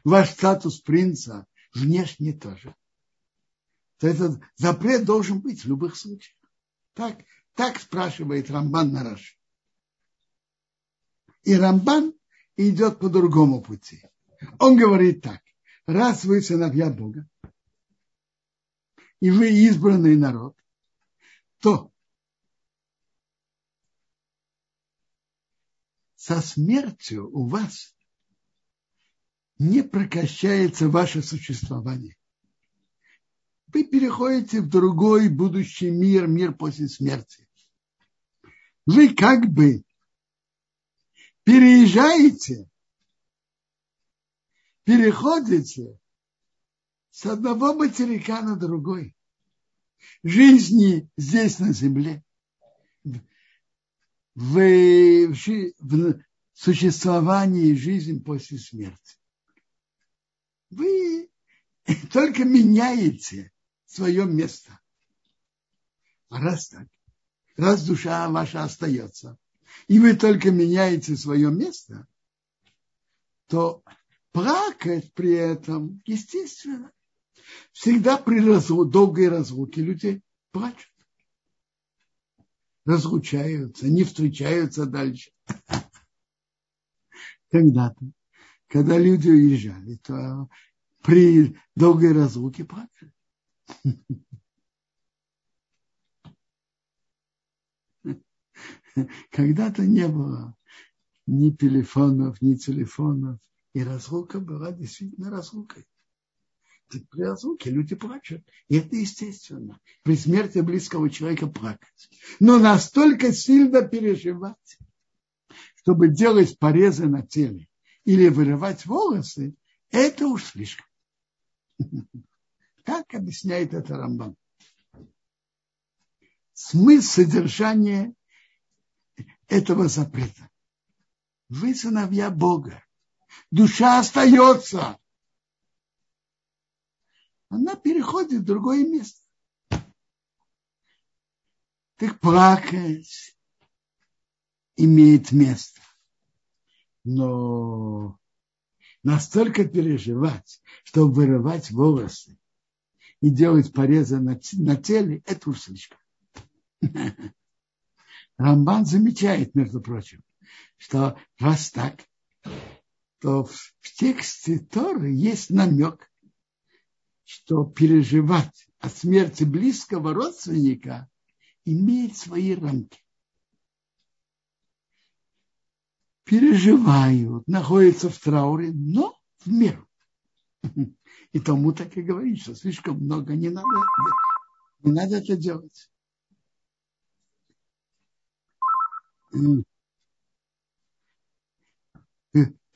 ваш статус принца внешне тоже, то этот запрет должен быть в любых случаях. Так, так спрашивает Рамбан на Раши. И Рамбан идет по другому пути. Он говорит так. Раз вы сыновья Бога, и вы избранный народ, то со смертью у вас не прекращается ваше существование. Вы переходите в другой будущий мир, мир после смерти. Вы как бы переезжаете, переходите с одного материка на другой. Жизни здесь на земле, в, в существовании жизни после смерти. Вы только меняете свое место. А раз так, раз душа ваша остается, и вы только меняете свое место, то плакать при этом, естественно, всегда при разлу, долгой разлуке люди плачут. Разлучаются, не встречаются дальше. Когда-то, когда люди уезжали, то при долгой разлуке плакали. Когда-то не было ни телефонов, ни телефонов. И разлука была действительно разлукой. При разлуке люди плачут. И это естественно. При смерти близкого человека плакать. Но настолько сильно переживать, чтобы делать порезы на теле или вырывать волосы, это уж слишком. Как объясняет это Рамбам? Смысл содержания этого запрета. Вы сыновья Бога. Душа остается. Она переходит в другое место. Так плакать имеет место. Но настолько переживать, чтобы вырывать волосы и делать порезы на, теле, это уж слишком. Рамбан замечает, между прочим, что раз так, то в тексте Торы есть намек, что переживать о смерти близкого родственника имеет свои рамки. Переживают, находятся в трауре, но в меру. И тому так и говорит, что слишком много не надо, не надо это делать.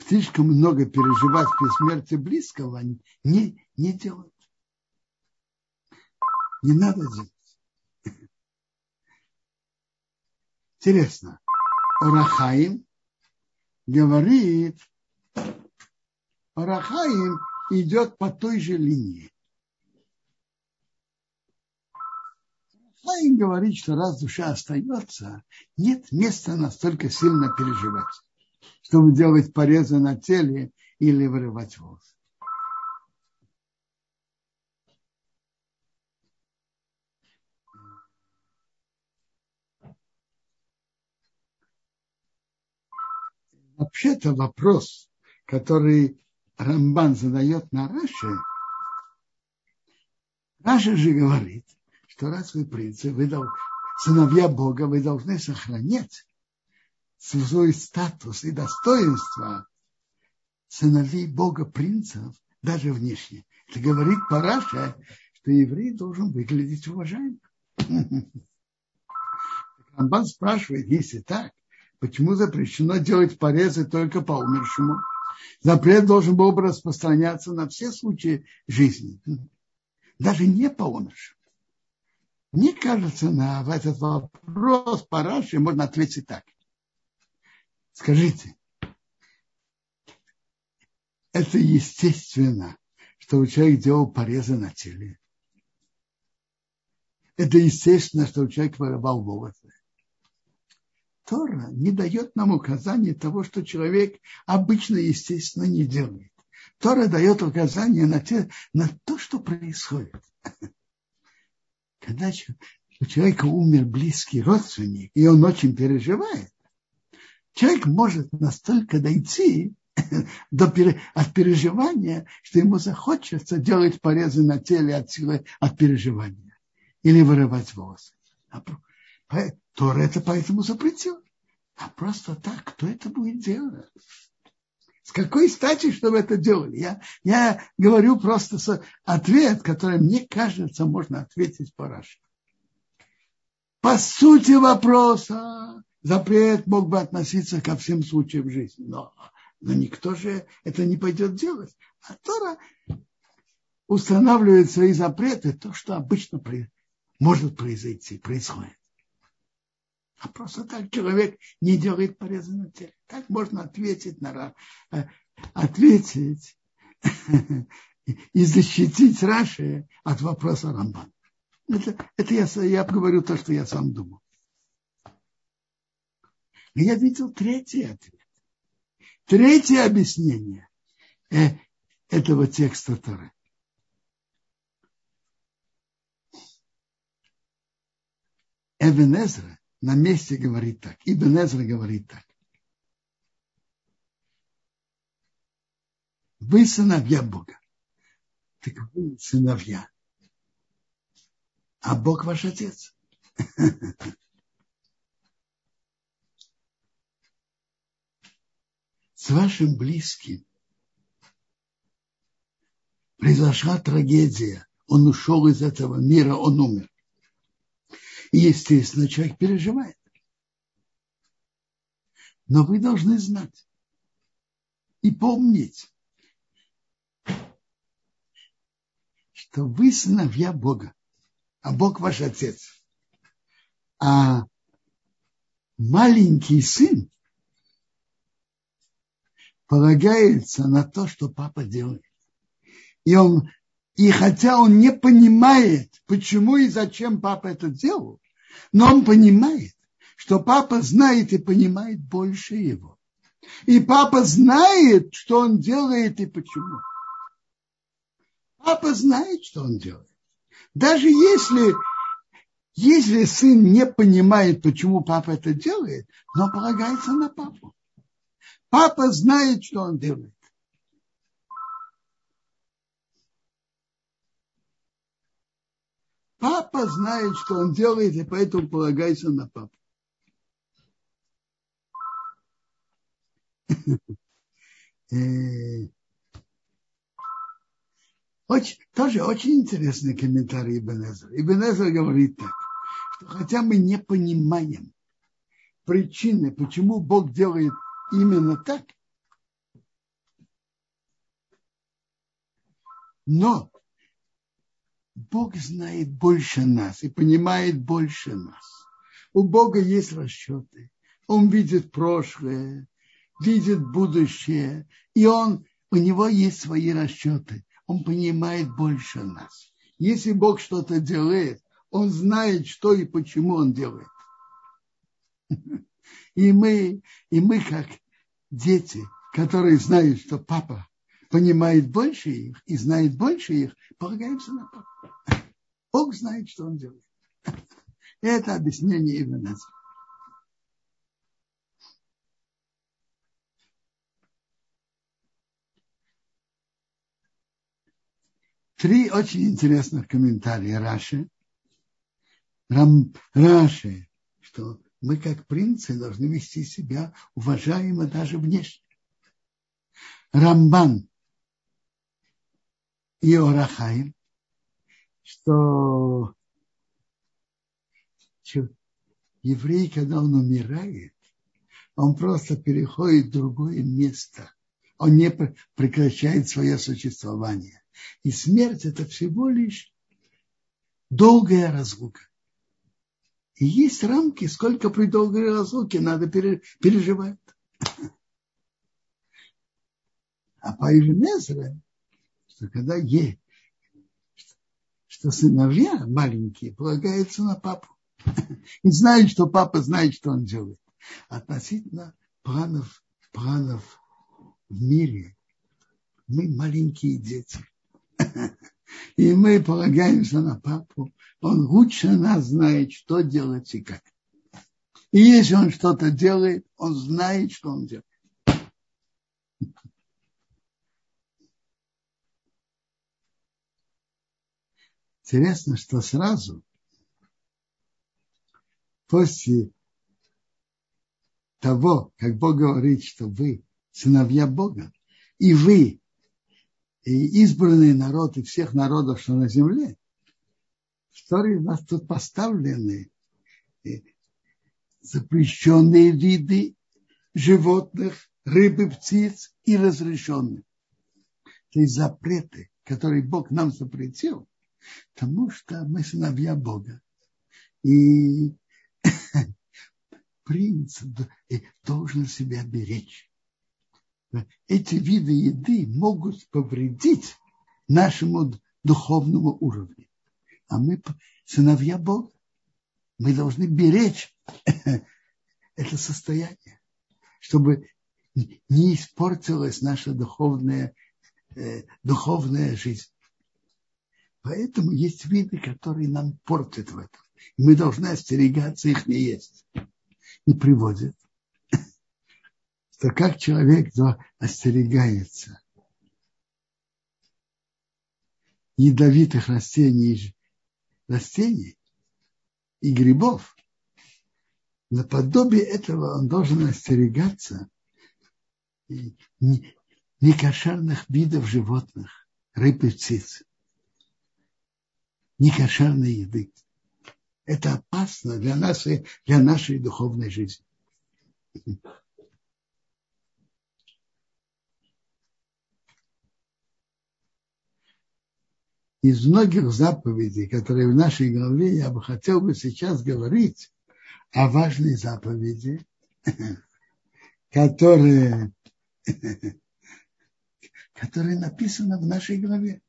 слишком много переживать при смерти близкого не, не делать. Не надо делать. Интересно. Орахаим говорит, Орахаим идет по той же линии. Хаим говорит, что раз душа остается, нет места настолько сильно переживать, чтобы делать порезы на теле или вырывать волосы. Вообще-то вопрос, который Рамбан задает на Раше, Раша же говорит, что раз вы принцы, вы дол... сыновья Бога, вы должны сохранять свой статус и достоинство сыновей Бога принцев даже внешне. Это говорит Параша, что еврей должен выглядеть уважаемым. Рамбан спрашивает, если так, Почему запрещено делать порезы только по умершему? Запрет должен был бы распространяться на все случаи жизни, даже не по умершему. Мне кажется, на этот вопрос по Раши можно ответить так. Скажите, это естественно, чтобы человек делал порезы на теле. Это естественно, что человек вырывал волосы. Тора не дает нам указания того, что человек обычно, естественно, не делает. Тора дает указания на, те, на то, что происходит. Когда у человека умер близкий родственник, и он очень переживает, человек может настолько дойти до, от переживания, что ему захочется делать порезы на теле от силы от переживания или вырывать волосы. Тора это поэтому запретил. А просто так, кто это будет делать? С какой стати, чтобы это делали? Я, я говорю просто ответ, который мне кажется, можно ответить по Раши. По сути вопроса запрет мог бы относиться ко всем случаям жизни, но, но никто же это не пойдет делать. А Тора устанавливает свои запреты, то, что обычно может произойти, происходит. А просто так человек не делает порезы на теле. Так можно ответить на э, ответить и защитить Раши от вопроса Рамбан. Это, это я, я говорю то, что я сам думал. Но я видел третий ответ. Третье объяснение э, этого текста Торы. Эвенезра на месте говорит так. Ибн Эзра говорит так. Вы сыновья Бога. Так вы сыновья. А Бог ваш отец. С вашим близким произошла трагедия. Он ушел из этого мира, он умер. Естественно, человек переживает. Но вы должны знать и помнить, что вы сыновья Бога, а Бог ваш отец. А маленький сын полагается на то, что папа делает. И он и хотя он не понимает, почему и зачем папа это делал, но он понимает, что папа знает и понимает больше его. И папа знает, что он делает и почему. Папа знает, что он делает. Даже если, если сын не понимает, почему папа это делает, но полагается на папу. Папа знает, что он делает. Папа знает, что он делает, и поэтому полагайся на папу. Э, очень, тоже очень интересный комментарий. Ибн Эзра говорит так, что хотя мы не понимаем причины, почему Бог делает именно так, но Бог знает больше нас и понимает больше нас. У Бога есть расчеты. Он видит прошлое, видит будущее, и он, у него есть свои расчеты. Он понимает больше нас. Если Бог что-то делает, он знает, что и почему он делает. И мы, и мы как дети, которые знают, что папа понимает больше их и знает больше их, полагаемся на папу. Бог знает, что он делает. Это объяснение Ивана. Три очень интересных комментария Раши. Рам, Раши, что мы как принцы должны вести себя уважаемо даже внешне. Рамбан и Орахаим, что еврей, когда он умирает, он просто переходит в другое место. Он не прекращает свое существование. И смерть это всего лишь долгая разлука. И есть рамки, сколько при долгой разлуке надо переживать. А по Ильмезре, что когда есть, что сыновья маленькие полагаются на папу. И знают, что папа знает, что он делает. Относительно планов, планов в мире, мы маленькие дети. И мы полагаемся на папу. Он лучше нас знает, что делать и как. И если он что-то делает, он знает, что он делает. Интересно, что сразу после того, как Бог говорит, что вы сыновья Бога, и вы и избранный народ и всех народов, что на земле, в Торе у нас тут поставлены э, запрещенные виды животных, рыбы, птиц и разрешенные. То есть запреты, которые Бог нам запретил, потому что мы сыновья Бога. И принц должен себя беречь эти виды еды могут повредить нашему духовному уровню. А мы сыновья Бога. Мы должны беречь это состояние, чтобы не испортилась наша духовная, э, духовная жизнь. Поэтому есть виды, которые нам портят в этом. И мы должны остерегаться их не есть. И приводят что как человек остерегается ядовитых растений, растений и грибов, наподобие этого он должен остерегаться некошерных видов животных, рыб и птиц, некошерной еды. Это опасно для нашей, для нашей духовной жизни. из многих заповедей, которые в нашей главе, я бы хотел бы сейчас говорить о важной заповеди, которая, которая написана в нашей главе.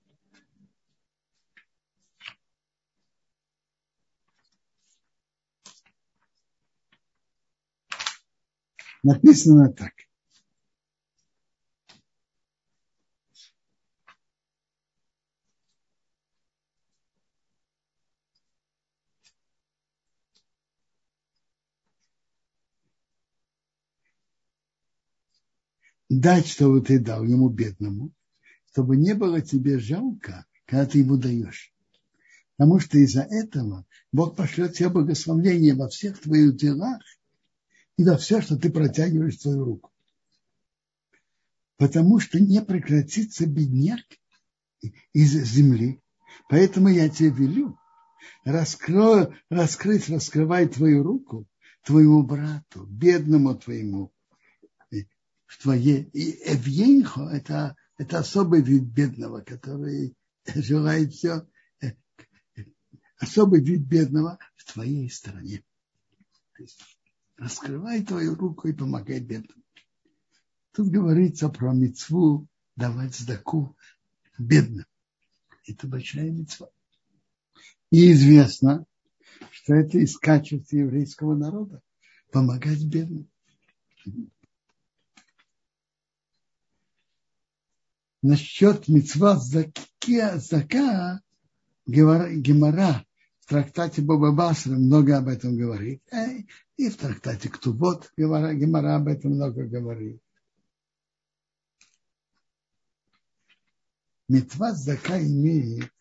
Написано так. дать, чтобы ты дал ему бедному, чтобы не было тебе жалко, когда ты ему даешь. Потому что из-за этого Бог пошлет тебе благословение во всех твоих делах и во все, что ты протягиваешь свою руку. Потому что не прекратится бедняк из земли. Поэтому я тебе велю раскрой, раскрыть, раскрывай твою руку твоему брату, бедному твоему, в твое... И эвьенхо – это, это особый вид бедного, который желает все, особый вид бедного в твоей стороне. То раскрывай твою руку и помогай бедному. Тут говорится про мецву давать сдаку бедным. Это большая мецва. И известно, что это из качеств еврейского народа помогать бедным. насчет мецва зака Гемора в трактате Боба Басра много об этом говорит. И в трактате Ктубот Гемора, Гемора об этом много говорит. Митва зака имеет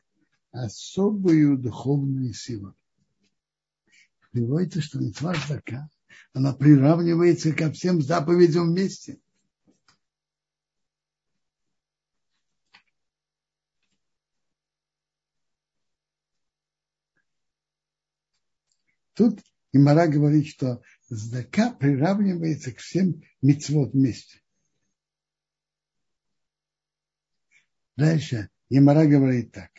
особую духовную силу. Приводится, что митва зака, она приравнивается ко всем заповедям вместе – Тут И Мара говорит, что здака приравнивается к всем мецвод вместе. Дальше Емара говорит так.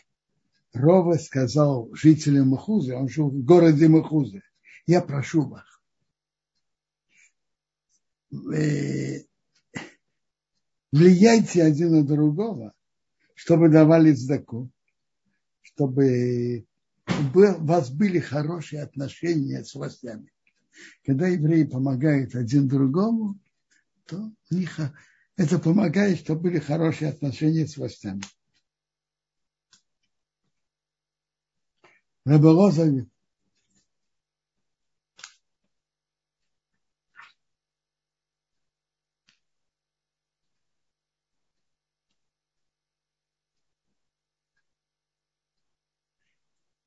Рова сказал жителям Махузы, он жил в городе Махузы, я прошу вас, влияйте один на другого, чтобы давали сдаку, чтобы у вас были хорошие отношения с властями. Когда евреи помогают один другому, то у них это помогает, чтобы были хорошие отношения с властями. Раболоза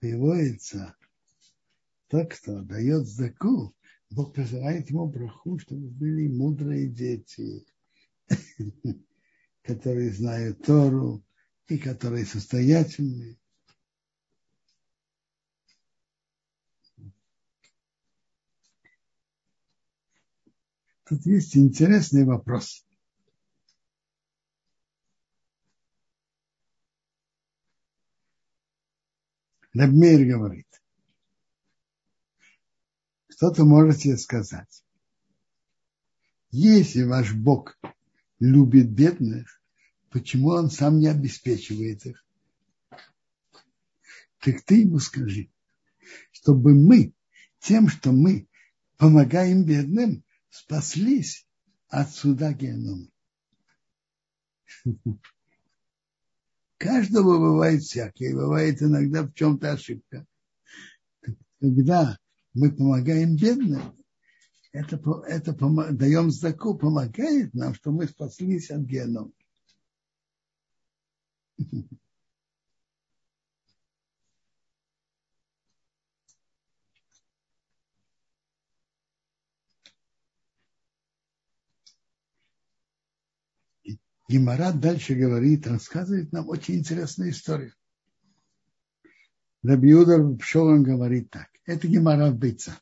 переводится, тот, кто дает заку, Бог посылает ему браху, чтобы были мудрые дети, которые знают Тору и которые состоятельные. Тут есть интересный вопрос. Рабмейр говорит, что-то можете сказать. Если ваш Бог любит бедных, почему он сам не обеспечивает их? Так ты ему скажи, чтобы мы, тем, что мы помогаем бедным, спаслись от суда генома. Каждого бывает всякое, бывает иногда в чем-то ошибка. Когда мы помогаем бедным, это, это даем знаку, помогает нам, что мы спаслись от генома. Гимара дальше говорит, рассказывает нам очень интересную историю. Рабиуда Пшолан говорит так. Это Гимара Бейца.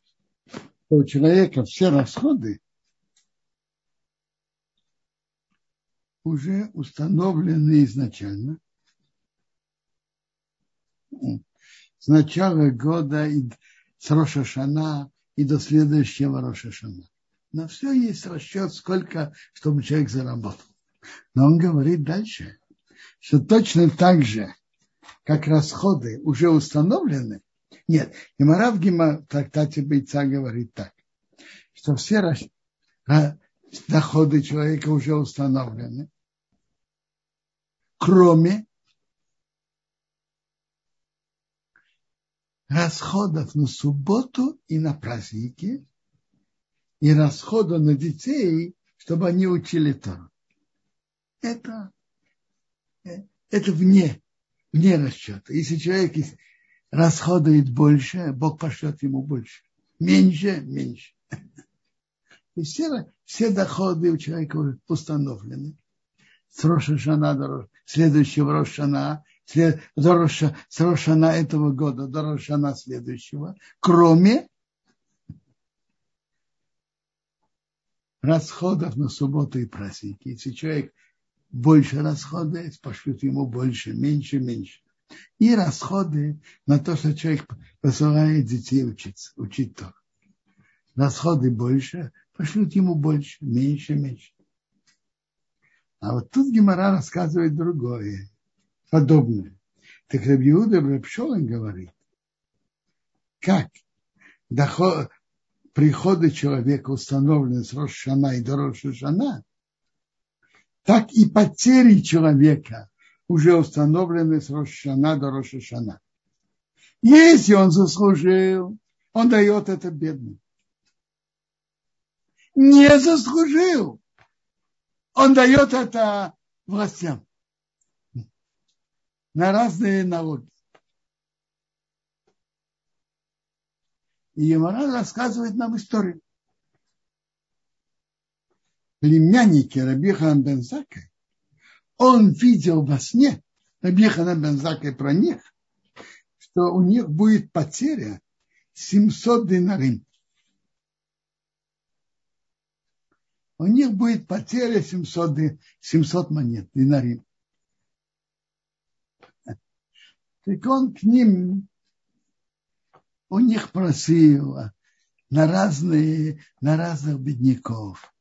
У человека все расходы уже установлены изначально. С начала года и с Рошашана и до следующего Рошашана. На все есть расчет, сколько, чтобы человек заработал. Но он говорит дальше, что точно так же, как расходы уже установлены, нет, Гемара в Гема, трактате Бойца говорит так, что все доходы человека уже установлены, кроме расходов на субботу и на праздники, и расходов на детей, чтобы они учили Тору это, э, это вне, вне расчета. Если человек расходует больше, Бог пошлет ему больше. Меньше, меньше. И все, все доходы у человека установлены. С Рошашана до следующего Рошана, след, до Роша, с Рошана этого года до Рошана следующего, кроме расходов на субботу и праздники. Если человек больше расходы, пошлют ему больше, меньше, меньше. И расходы на то, что человек посылает детей учиться, учить то. Расходы больше, пошлют ему больше, меньше, меньше. А вот тут Гемора рассказывает другое, подобное. Так Рабиуда Рабшолин говорит, как доход, приходы человека установлены с Рошана и до Рошана, так и потери человека уже установлены с Рошана до Рошашана. Если он заслужил, он дает это бедным. Не заслужил, он дает это властям на разные налоги. И Емара рассказывает нам историю племянники Рабихан Бензака, он видел во сне Рабихана Бензака про них, что у них будет потеря 700 динарим. У них будет потеря 700, 700 монет динарим. Так он к ним, у них просил на разные, на разных бедняков,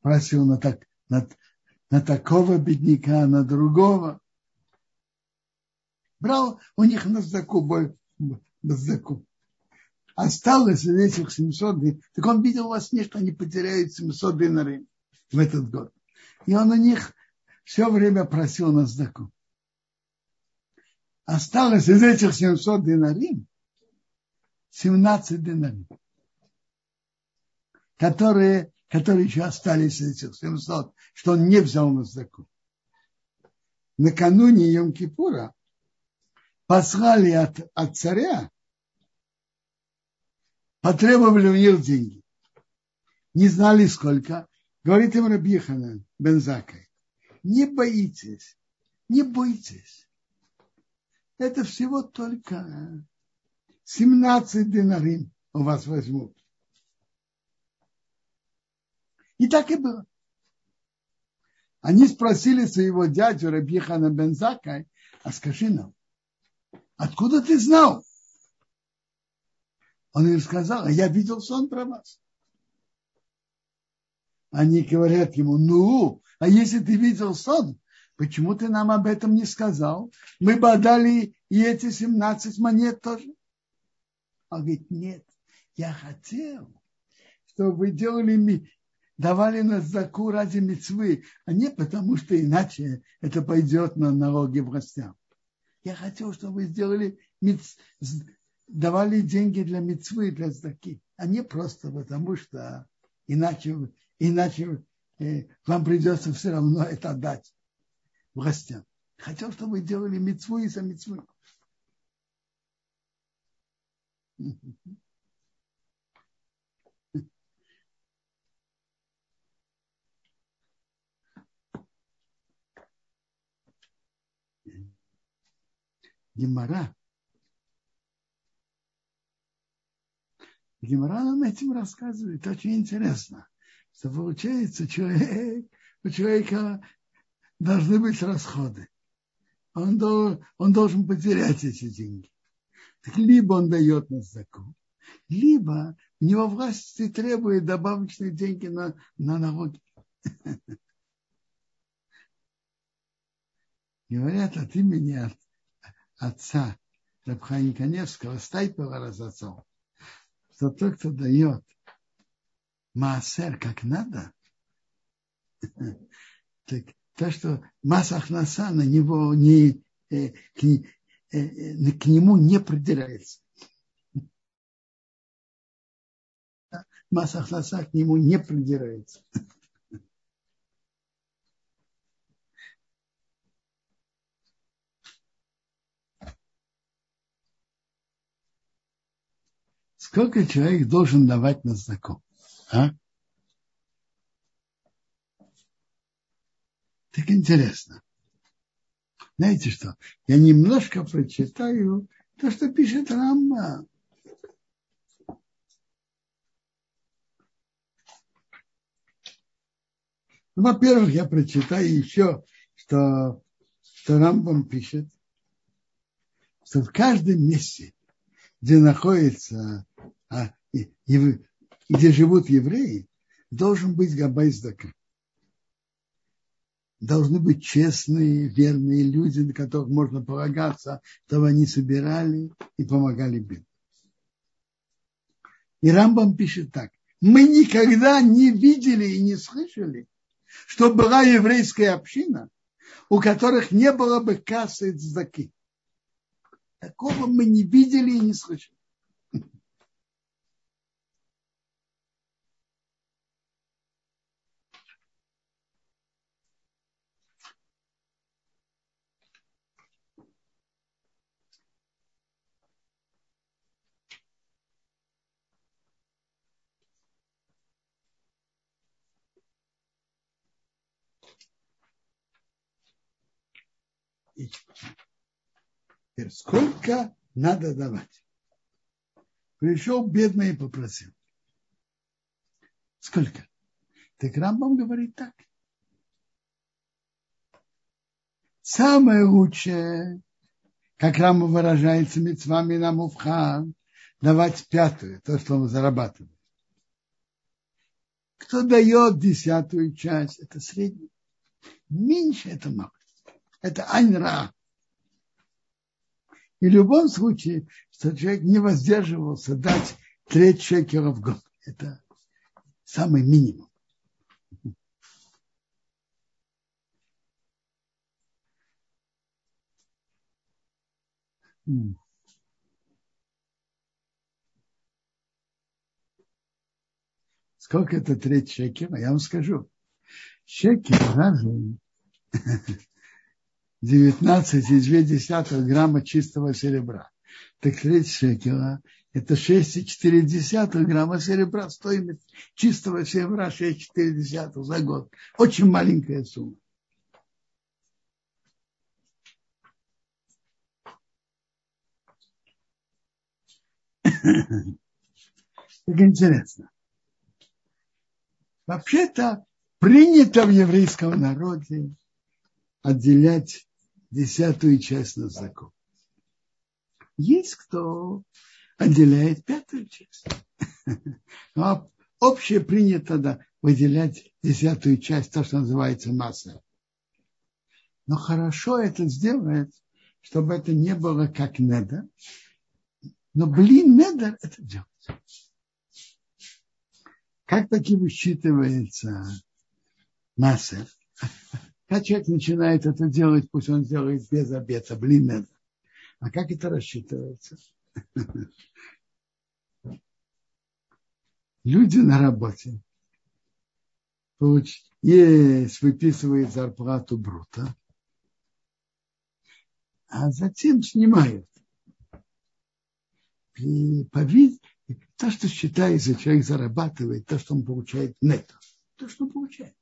Просил на, так, на, на такого бедняка, на другого. Брал у них на сдаку, на сдаку. Осталось из этих 700, так он видел у вас нет, что они потеряют 700 динарей в этот год. И он у них все время просил на сдаку. Осталось из этих 700 динарим 17 динарим, которые, которые еще остались этих 700, что он не взял на сдаку. Накануне Йом-Кипура послали от, от царя, потребовали у них деньги. Не знали сколько. Говорит им Рабихана Бензакай, не боитесь, не бойтесь. Это всего только 17 динарим у вас возьмут. И так и было. Они спросили своего дядю Рабихана Бензака, а скажи нам, откуда ты знал? Он им сказал, а я видел сон про вас. Они говорят ему, ну, а если ты видел сон, почему ты нам об этом не сказал? Мы бы отдали и эти 17 монет тоже. Он говорит, нет, я хотел, чтобы вы делали, давали на заку ради мецвы, а не потому, что иначе это пойдет на налоги властям. Я хотел, чтобы вы сделали, давали деньги для мецвы, для заки, а не просто потому, что иначе, иначе э, вам придется все равно это отдать властям. Хотел, чтобы вы делали мецву и за мецвы. Гемора. Гемора нам этим рассказывает. Очень интересно. Что получается, человек, у человека должны быть расходы. Он, он должен потерять эти деньги. Так либо он дает на закон, либо у него власти требует добавочные деньги на, на налоги. Говорят от имени отца Рабхани Каневского, Стайпела разоцом, что тот, кто дает маасер как надо, так то, что масса ахнаса на него не, э, Э, э, к нему не придирается. Масса хласа к нему не придирается. Сколько человек должен давать на знаком? А? Так интересно. Знаете что? Я немножко прочитаю то, что пишет Рамма. Ну, во-первых, я прочитаю еще, что, что Рамбам пишет, что в каждом месте, где находится, а, и, и, где живут евреи, должен быть габайздака должны быть честные, верные люди, на которых можно полагаться, чтобы они собирали и помогали бедным. И Рамбам пишет так. Мы никогда не видели и не слышали, что была еврейская община, у которых не было бы кассы цдаки. Такого мы не видели и не слышали. Теперь сколько надо давать? Пришел бедный и попросил. Сколько? Так Рамбам говорит так. Самое лучшее, как Рамбам выражается, мецвами на мувхан, давать пятую, то, что он зарабатывает. Кто дает десятую часть, это средний. Меньше это мало. Это айнра. И в любом случае, что человек не воздерживался дать треть шекера в год. Это самый минимум. Сколько это треть шекера? Я вам скажу. Шекер равен 19,2 грамма чистого серебра. Так треть шекера – это 6,4 грамма серебра. Стоимость чистого серебра 6,4 за год. Очень маленькая сумма. Так интересно. Вообще-то принято в еврейском народе отделять десятую часть на закон. Есть кто отделяет пятую часть. Но общее принято да, выделять десятую часть, то, что называется масса. Но хорошо это сделать, чтобы это не было как недер. Но блин, недер это делать. Как таки высчитывается массер? Когда человек начинает это делать, пусть он делает без обета, блин, это. А как это рассчитывается? Люди на работе есть, выписывают зарплату брута, а затем снимают. И по вид, то, что считается, человек зарабатывает, то, что он получает нетто, то, что он получает.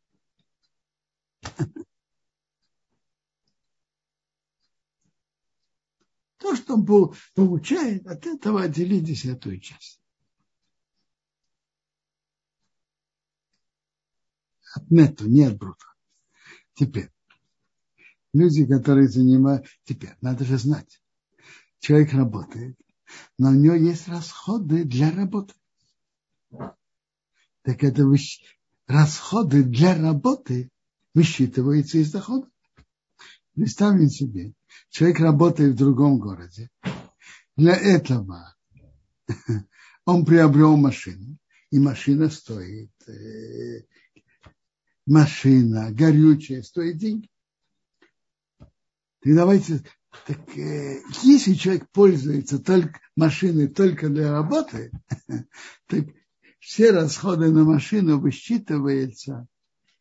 То, что он получает, от этого отделить десятую часть. От нету, не от брута. Теперь, люди, которые занимают... Теперь, надо же знать. Человек работает, но у него есть расходы для работы. Так это расходы для работы высчитываются из дохода. Представим себе, человек работает в другом городе. Для этого он приобрел машину, и машина стоит, э, машина горючая стоит деньги. И давайте так э, если человек пользуется только машиной только для работы, так все расходы на машину высчитываются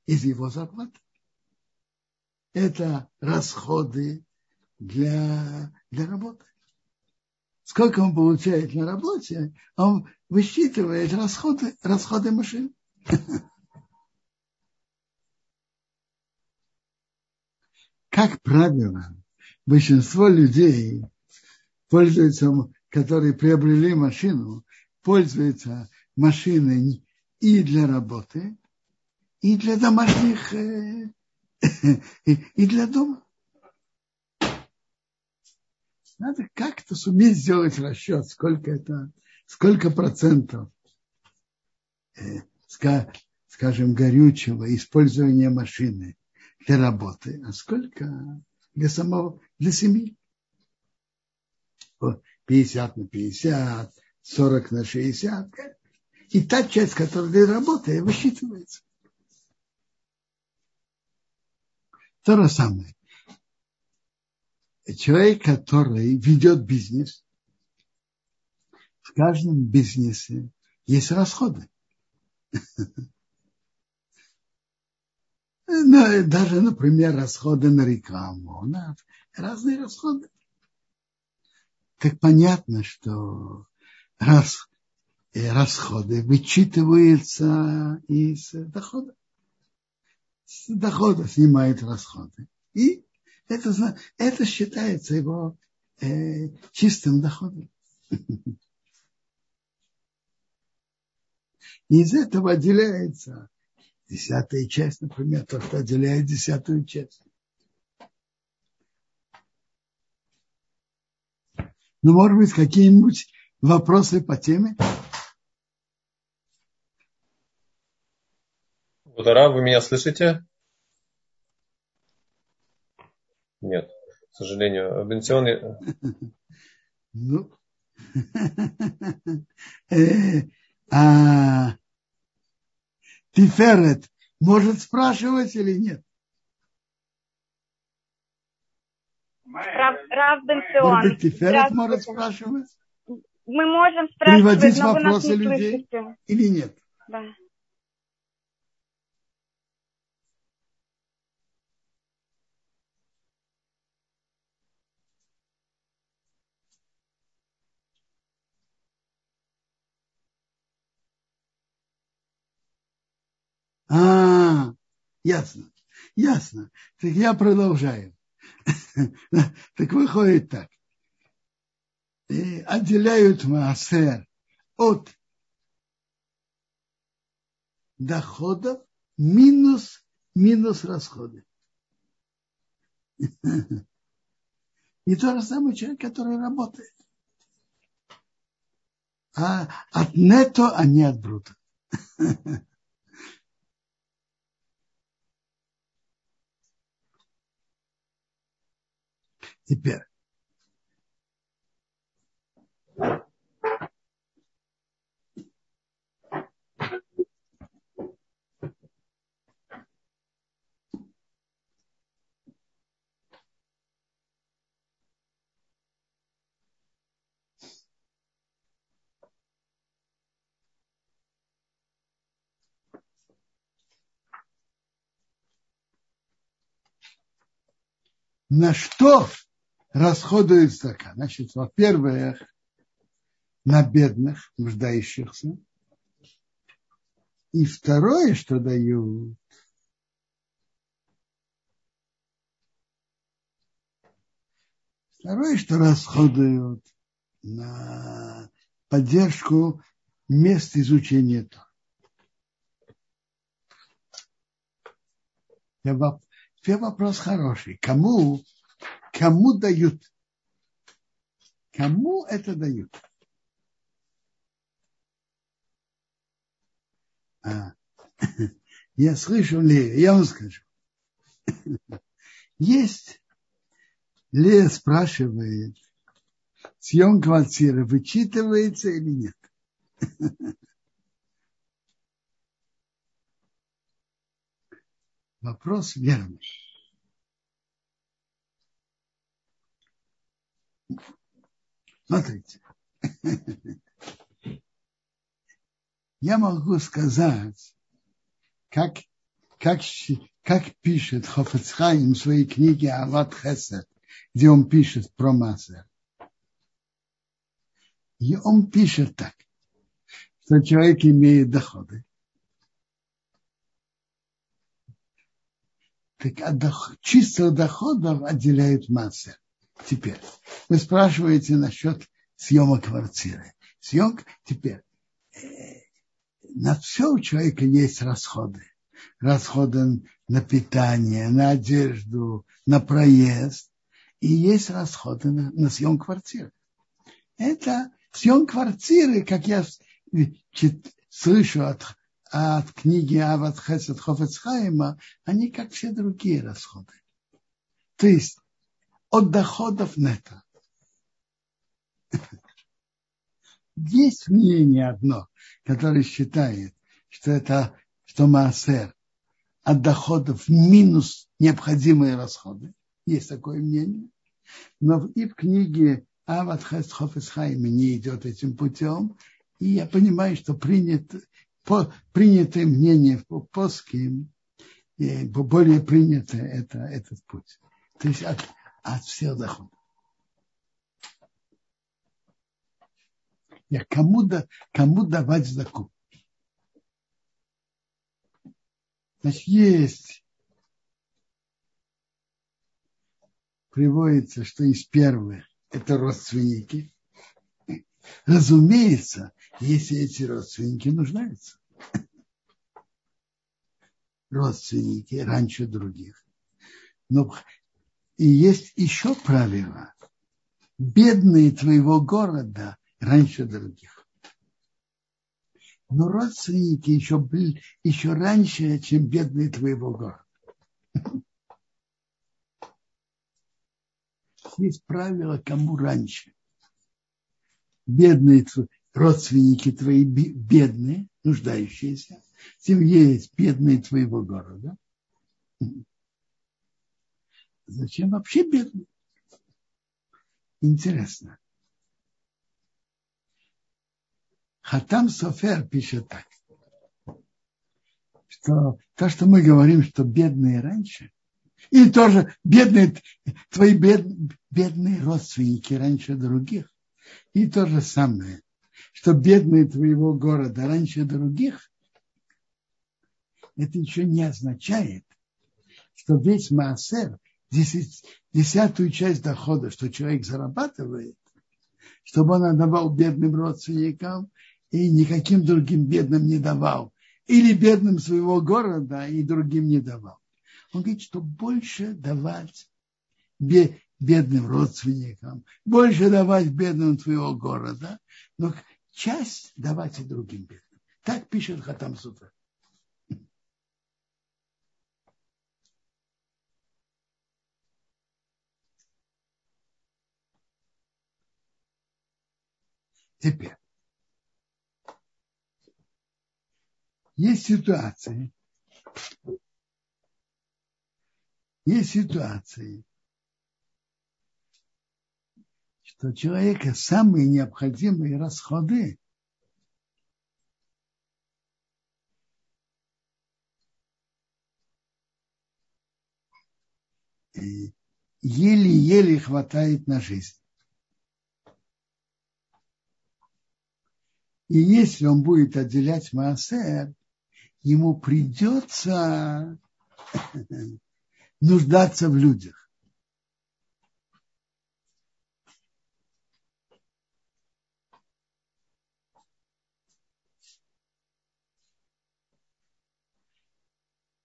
из его зарплаты. Это расходы для, для работы. Сколько он получает на работе, он высчитывает расходы, расходы машин. Как правило, большинство людей пользуются, которые приобрели машину, пользуются машиной и для работы, и для домашних, э, и для дома. Надо как-то суметь сделать расчет, сколько это, сколько процентов, э, скажем, горючего, использования машины для работы, а сколько для самого, для семьи. 50 на 50, 40 на 60. И та часть, которая для работы, высчитывается. То же самое. Человек, который ведет бизнес, в каждом бизнесе есть расходы. Ну, даже, например, расходы на рекламу. Разные расходы. Так понятно, что расходы вычитываются из дохода. С дохода снимают расходы. И это, это считается его э, чистым доходом. Из этого отделяется десятая часть, например, то, что отделяет десятую часть. Ну, может быть, какие-нибудь вопросы по теме? Удара, вы меня слышите? Нет, к сожалению. Бенсионный... Ну, э, а Тиферет может спрашивать или нет? Рав, Рав быть, Тиферет может спрашивать? Мы можем спрашивать, Приводить но вы нас вопросы не людей слышите. или нет? Да. А, ясно, ясно. Так я продолжаю. Так выходит так. И отделяют Маасер от доходов минус, минус расходы. Не то же самое человек, который работает. А от нето, а не от брута. Теперь. На что расходует стака? Значит, во-первых, на бедных, нуждающихся. И второе, что дают, второе, что расходуют на поддержку мест изучения Тора. Теперь вопрос хороший. Кому, кому дают? Кому это дают? А, я слышу ли, я вам скажу. Есть, Лея спрашивает, съем квартиры вычитывается или нет? Вопрос верный. Смотрите. Я могу сказать, как, как, как пишет Хофецхайм в своей книге Ават Хесед, где он пишет про Масер. И он пишет так, что человек имеет доходы. Так от доход, чистых доходов отделяют массы. Теперь, вы спрашиваете насчет съема квартиры. Съемка, теперь, э, на все у человека есть расходы. Расходы на питание, на одежду, на проезд. И есть расходы на, на съем квартиры. Это съем квартиры, как я чит, слышу от, от книги Ават Хесед Хофецхайма, они как все другие расходы. То есть от доходов нета. Есть мнение одно, которое считает, что это что Маасер от доходов минус необходимые расходы. Есть такое мнение. Но и в книге Ават Хест Хофесхайма не идет этим путем. И я понимаю, что принято, по, принятое мнение по плоским, более принято это, этот путь. То есть от всех доходов. Я кому, да, кому давать заку? Значит, есть приводится, что из первых это родственники. Разумеется, если эти родственники нуждаются. родственники раньше других. Но и есть еще правило. Бедные твоего города раньше других. Но родственники еще, еще раньше, чем бедные твоего города. Есть правило, кому раньше. Бедные родственники твои бедные, нуждающиеся, тем есть бедные твоего города. Зачем вообще бедные? Интересно. Хатам Софер пишет так, что то, что мы говорим, что бедные раньше, и тоже бедные, твои бед, бедные родственники раньше других, и то же самое, что бедные твоего города раньше других, это еще не означает, что весь Маасер, десятую часть дохода, что человек зарабатывает, чтобы он отдавал бедным родственникам и никаким другим бедным не давал. Или бедным своего города и другим не давал. Он говорит, что больше давать бедным родственникам, больше давать бедным твоего города, но часть давать и другим бедным. Так пишет Хатам Суфер. Теперь. Есть ситуации, есть ситуации, что человека самые необходимые расходы еле-еле хватает на жизнь. И если он будет отделять Маасер, ему придется нуждаться в людях.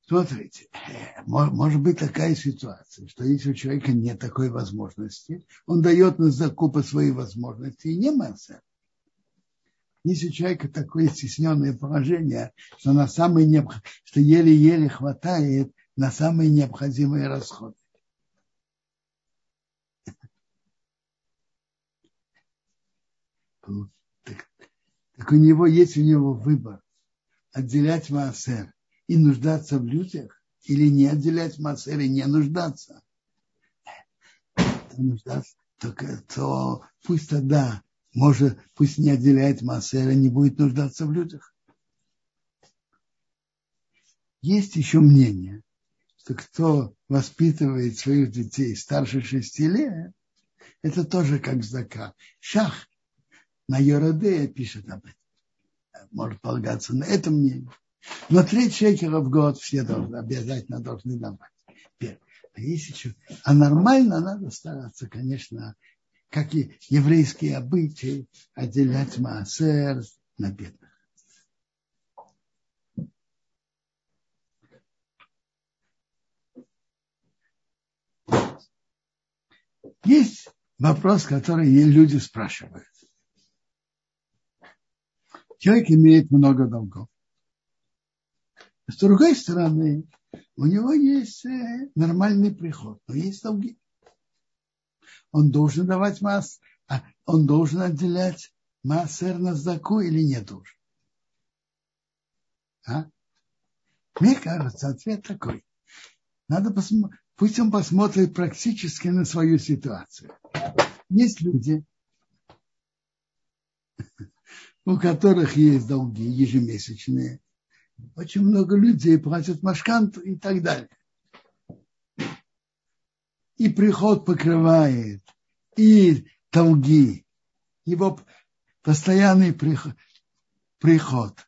Смотрите, может быть такая ситуация, что если у человека нет такой возможности, он дает на закупы свои возможности и не масса. Если у человека такое стесненное положение, что на самые необх... что еле-еле хватает на самые необходимые расходы. Так, так у него есть у него выбор отделять маасер и нуждаться в людях, или не отделять массер и не нуждаться. нуждаться, то пусть тогда, может, пусть не отделяет массер и не будет нуждаться в людях. Есть еще мнение, что кто воспитывает своих детей старше шести лет, это тоже как здака. Шах на Йороде пишет об этом. Может полагаться на это мнение. Но три шекера в год все должны, обязательно должны давать. А, если, а нормально надо стараться, конечно, как и еврейские обычаи, отделять маасер на бедных. Есть вопрос, который люди спрашивают. Человек имеет много долгов. С другой стороны, у него есть э, нормальный приход, но есть долги. Он должен давать масс, а он должен отделять массер на сдаку или не должен? А? Мне кажется, ответ такой. Надо посмотреть, пусть он посмотрит практически на свою ситуацию. Есть люди, у которых есть долги ежемесячные, очень много людей платят машканту и так далее. И приход покрывает, и долги. Его постоянный приход, приход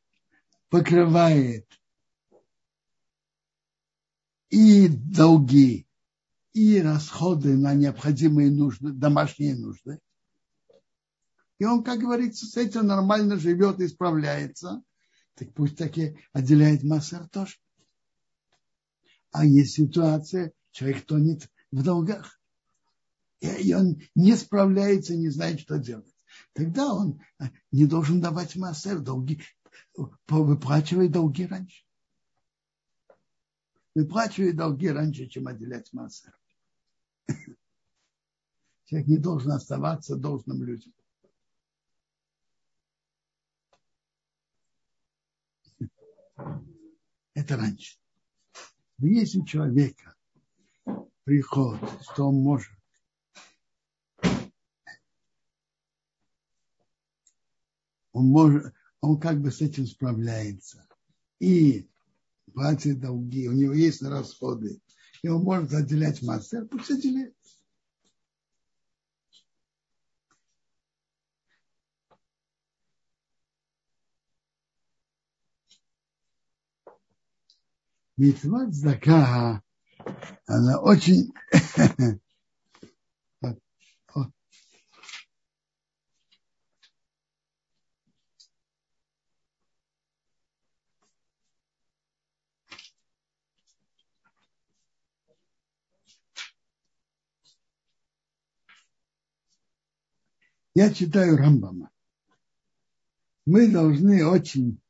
покрывает и долги, и расходы на необходимые нужды, домашние нужды. И он, как говорится, с этим нормально живет и справляется так пусть таки отделяет массер тоже. А есть ситуация, человек тонет в долгах. И он не справляется, не знает, что делать. Тогда он не должен давать массер, долги, выплачивай долги раньше. Выплачивай долги раньше, чем отделять массер. Человек не должен оставаться должным людям. Это раньше. Но если у человека приход, что он может он может, он как бы с этим справляется. И платит долги, у него есть расходы, и он может отделять мастер, пусть отделяет. Митват Зака, она очень Я читаю Рамбама. Мы должны очень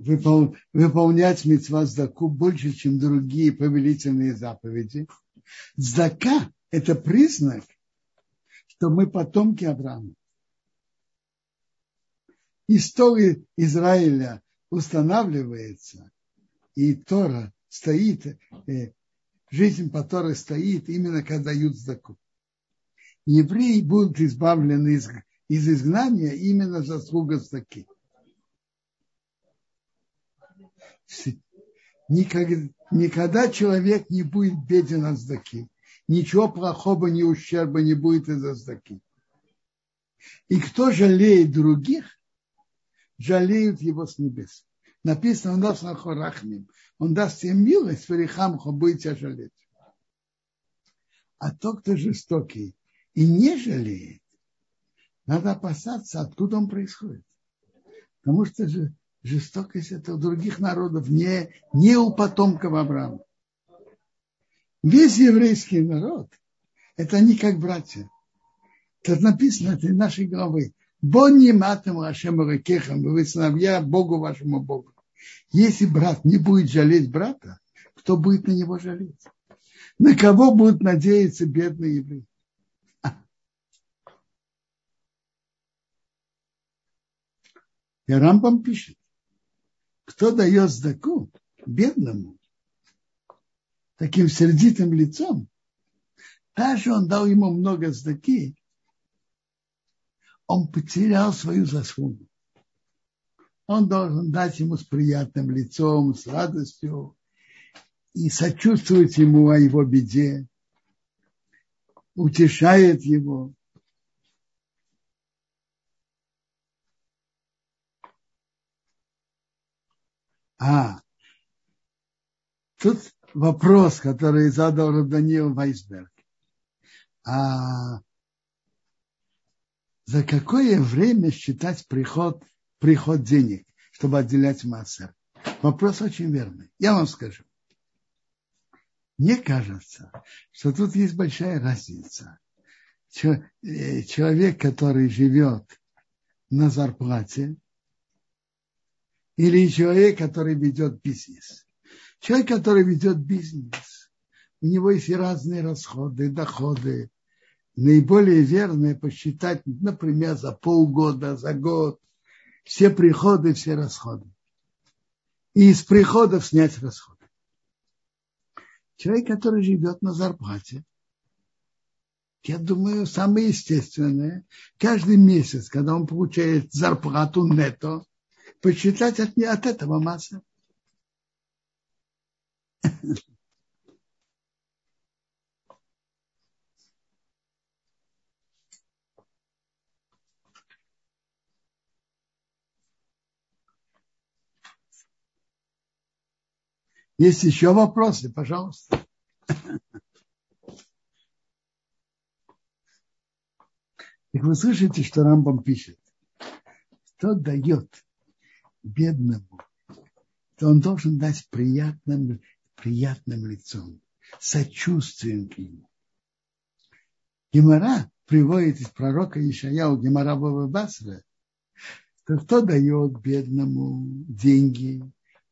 выпол, выполнять митцва Здаку больше, чем другие повелительные заповеди. Здака – это признак, что мы потомки Авраама. История Израиля устанавливается, и Тора стоит, э, жизнь по Торе стоит именно когда дают Здаку евреи будут избавлены из, из изгнания именно заслуга стаки. Никогда, никогда человек не будет беден от сдаки. Ничего плохого, ни ущерба не будет из-за сдаки. И кто жалеет других, жалеют его с небес. Написано, он даст рахмим, он даст им милость, фарихамху будет тебя жалеть. А тот, кто жестокий, и не жалеет, надо опасаться, откуда он происходит. Потому что же жестокость это у других народов, не, не у потомков Авраама. Весь еврейский народ, это они как братья. Как написано это нашей главы. Бонни матам Ашем Ракехам, вы сыновья Богу вашему Богу. Если брат не будет жалеть брата, кто будет на него жалеть? На кого будут надеяться бедные евреи? И Рамбам пишет, кто дает сдаку бедному, таким сердитым лицом, даже он дал ему много сдаки, он потерял свою заслугу. Он должен дать ему с приятным лицом, с радостью и сочувствовать ему о его беде, утешает его. А, тут вопрос, который задал Даниил Вайсберг. А за какое время считать приход, приход денег, чтобы отделять массер? Вопрос очень верный. Я вам скажу. Мне кажется, что тут есть большая разница. Э, человек, который живет на зарплате, или человек, который ведет бизнес. Человек, который ведет бизнес, у него есть разные расходы, доходы. Наиболее верное посчитать, например, за полгода, за год, все приходы, все расходы. И из приходов снять расходы. Человек, который живет на зарплате, я думаю, самое естественное, каждый месяц, когда он получает зарплату нето, посчитать от, от этого масса. Есть еще вопросы, пожалуйста. Так вы слышите, что Рамбам пишет? Кто дает бедному, то он должен дать приятным, приятным лицом, сочувствием к нему. Гемора приводит из пророка Ишаяу Гемора Баба Басра, что кто дает бедному деньги,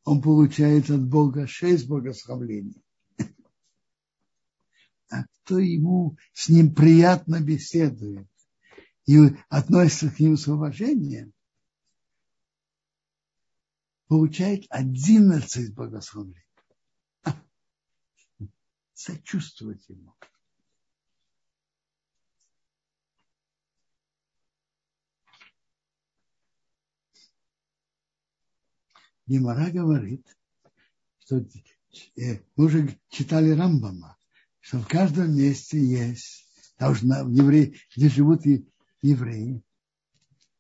он получает от Бога шесть благословлений. А кто ему с ним приятно беседует и относится к нему с уважением, получает одиннадцать благословений. Сочувствовать ему. Гемора говорит, что э, мы уже читали Рамбама, что в каждом месте есть, должна, в евреи, где живут евреи,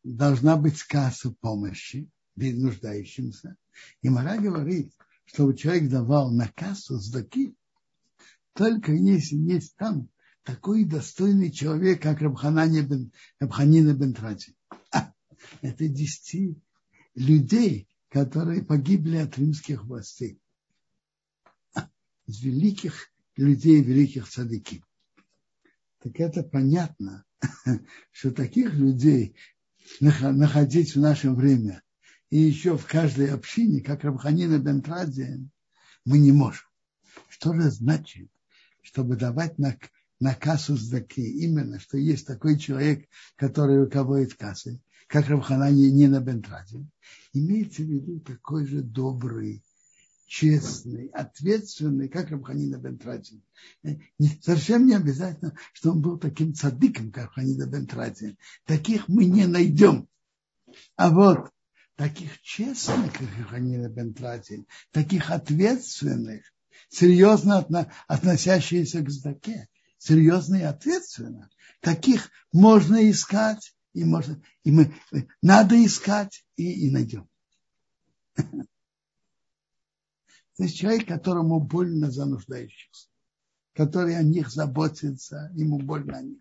должна быть сказка помощи нуждающимся. И Мара говорит, чтобы человек давал на кассу сдаки, только если есть там такой достойный человек, как Рабханина бен, Рабханина бен Трати. Это десяти людей, которые погибли от римских властей. Из великих людей, великих цадыки. Так это понятно, что таких людей находить в наше время и еще в каждой общине, как Рабханина Бентрадия, мы не можем. Что же значит, чтобы давать на, на кассу сдаки? Именно, что есть такой человек, который руководит кассой, как Рабханина Бентрадия. Имеется в виду такой же добрый, честный, ответственный, как Рабханина Бентрадин. Совсем не обязательно, что он был таким цадыком, как Рабханина Бентрадин. Таких мы не найдем. А вот таких честных, как Ханина Бентратин, таких ответственных, серьезно относящиеся к здаке, серьезно и ответственно. Таких можно искать, и, можно, и мы, надо искать, и, и найдем. То есть человек, которому больно за нуждающихся, который о них заботится, ему больно о них.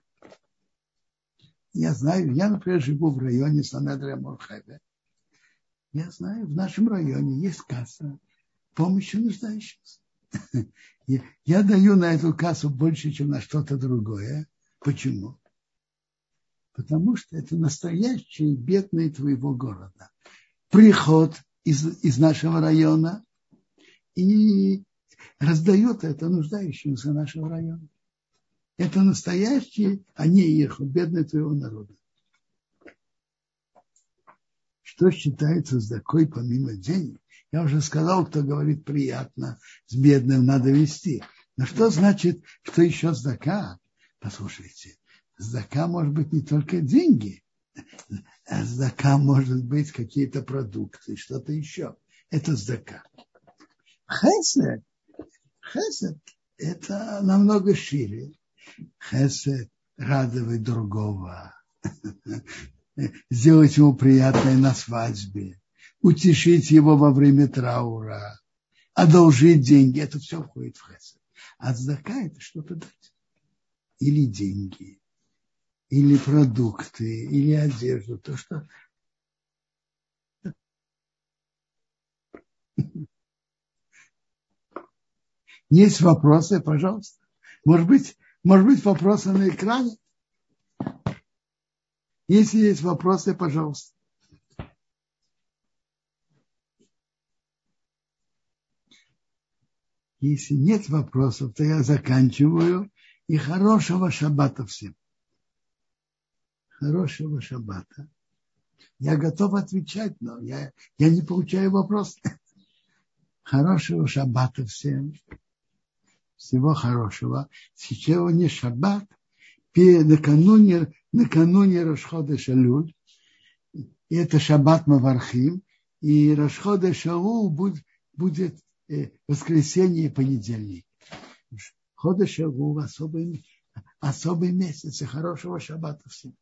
Я знаю, я, например, живу в районе Санедрия Мурхеве, я знаю, в нашем районе есть касса помощи нуждающимся. Я, даю на эту кассу больше, чем на что-то другое. Почему? Потому что это настоящие бедные твоего города. Приход из, из нашего района и раздает это нуждающимся нашего района. Это настоящие, а не их, бедные твоего народа что считается сдакой помимо денег. Я уже сказал, кто говорит приятно, с бедным надо вести. Но что значит, что еще сдака? Послушайте, сдака может быть не только деньги, а сдака может быть какие-то продукты, что-то еще. Это сдака. Хесед, хесед – это намного шире. Хесед – радовать другого, сделать ему приятное на свадьбе, утешить его во время траура, одолжить деньги. Это все входит в хесед. А цдака это что-то дать. Или деньги, или продукты, или одежду. То, что Есть вопросы, пожалуйста. Может быть, может быть, вопросы на экране? Если есть вопросы, пожалуйста. Если нет вопросов, то я заканчиваю. И хорошего шаббата всем. Хорошего шаббата. Я готов отвечать, но я, я не получаю вопрос. Хорошего шаббата всем. Всего хорошего. Сегодня шаббат. Накануне накануне Рашхода Шалюль, и это Шаббат Мавархим, и Рашхода Шалу будет, будет э, воскресенье и понедельник. Хода Шалу особый, особый месяц и хорошего Шаббата всем.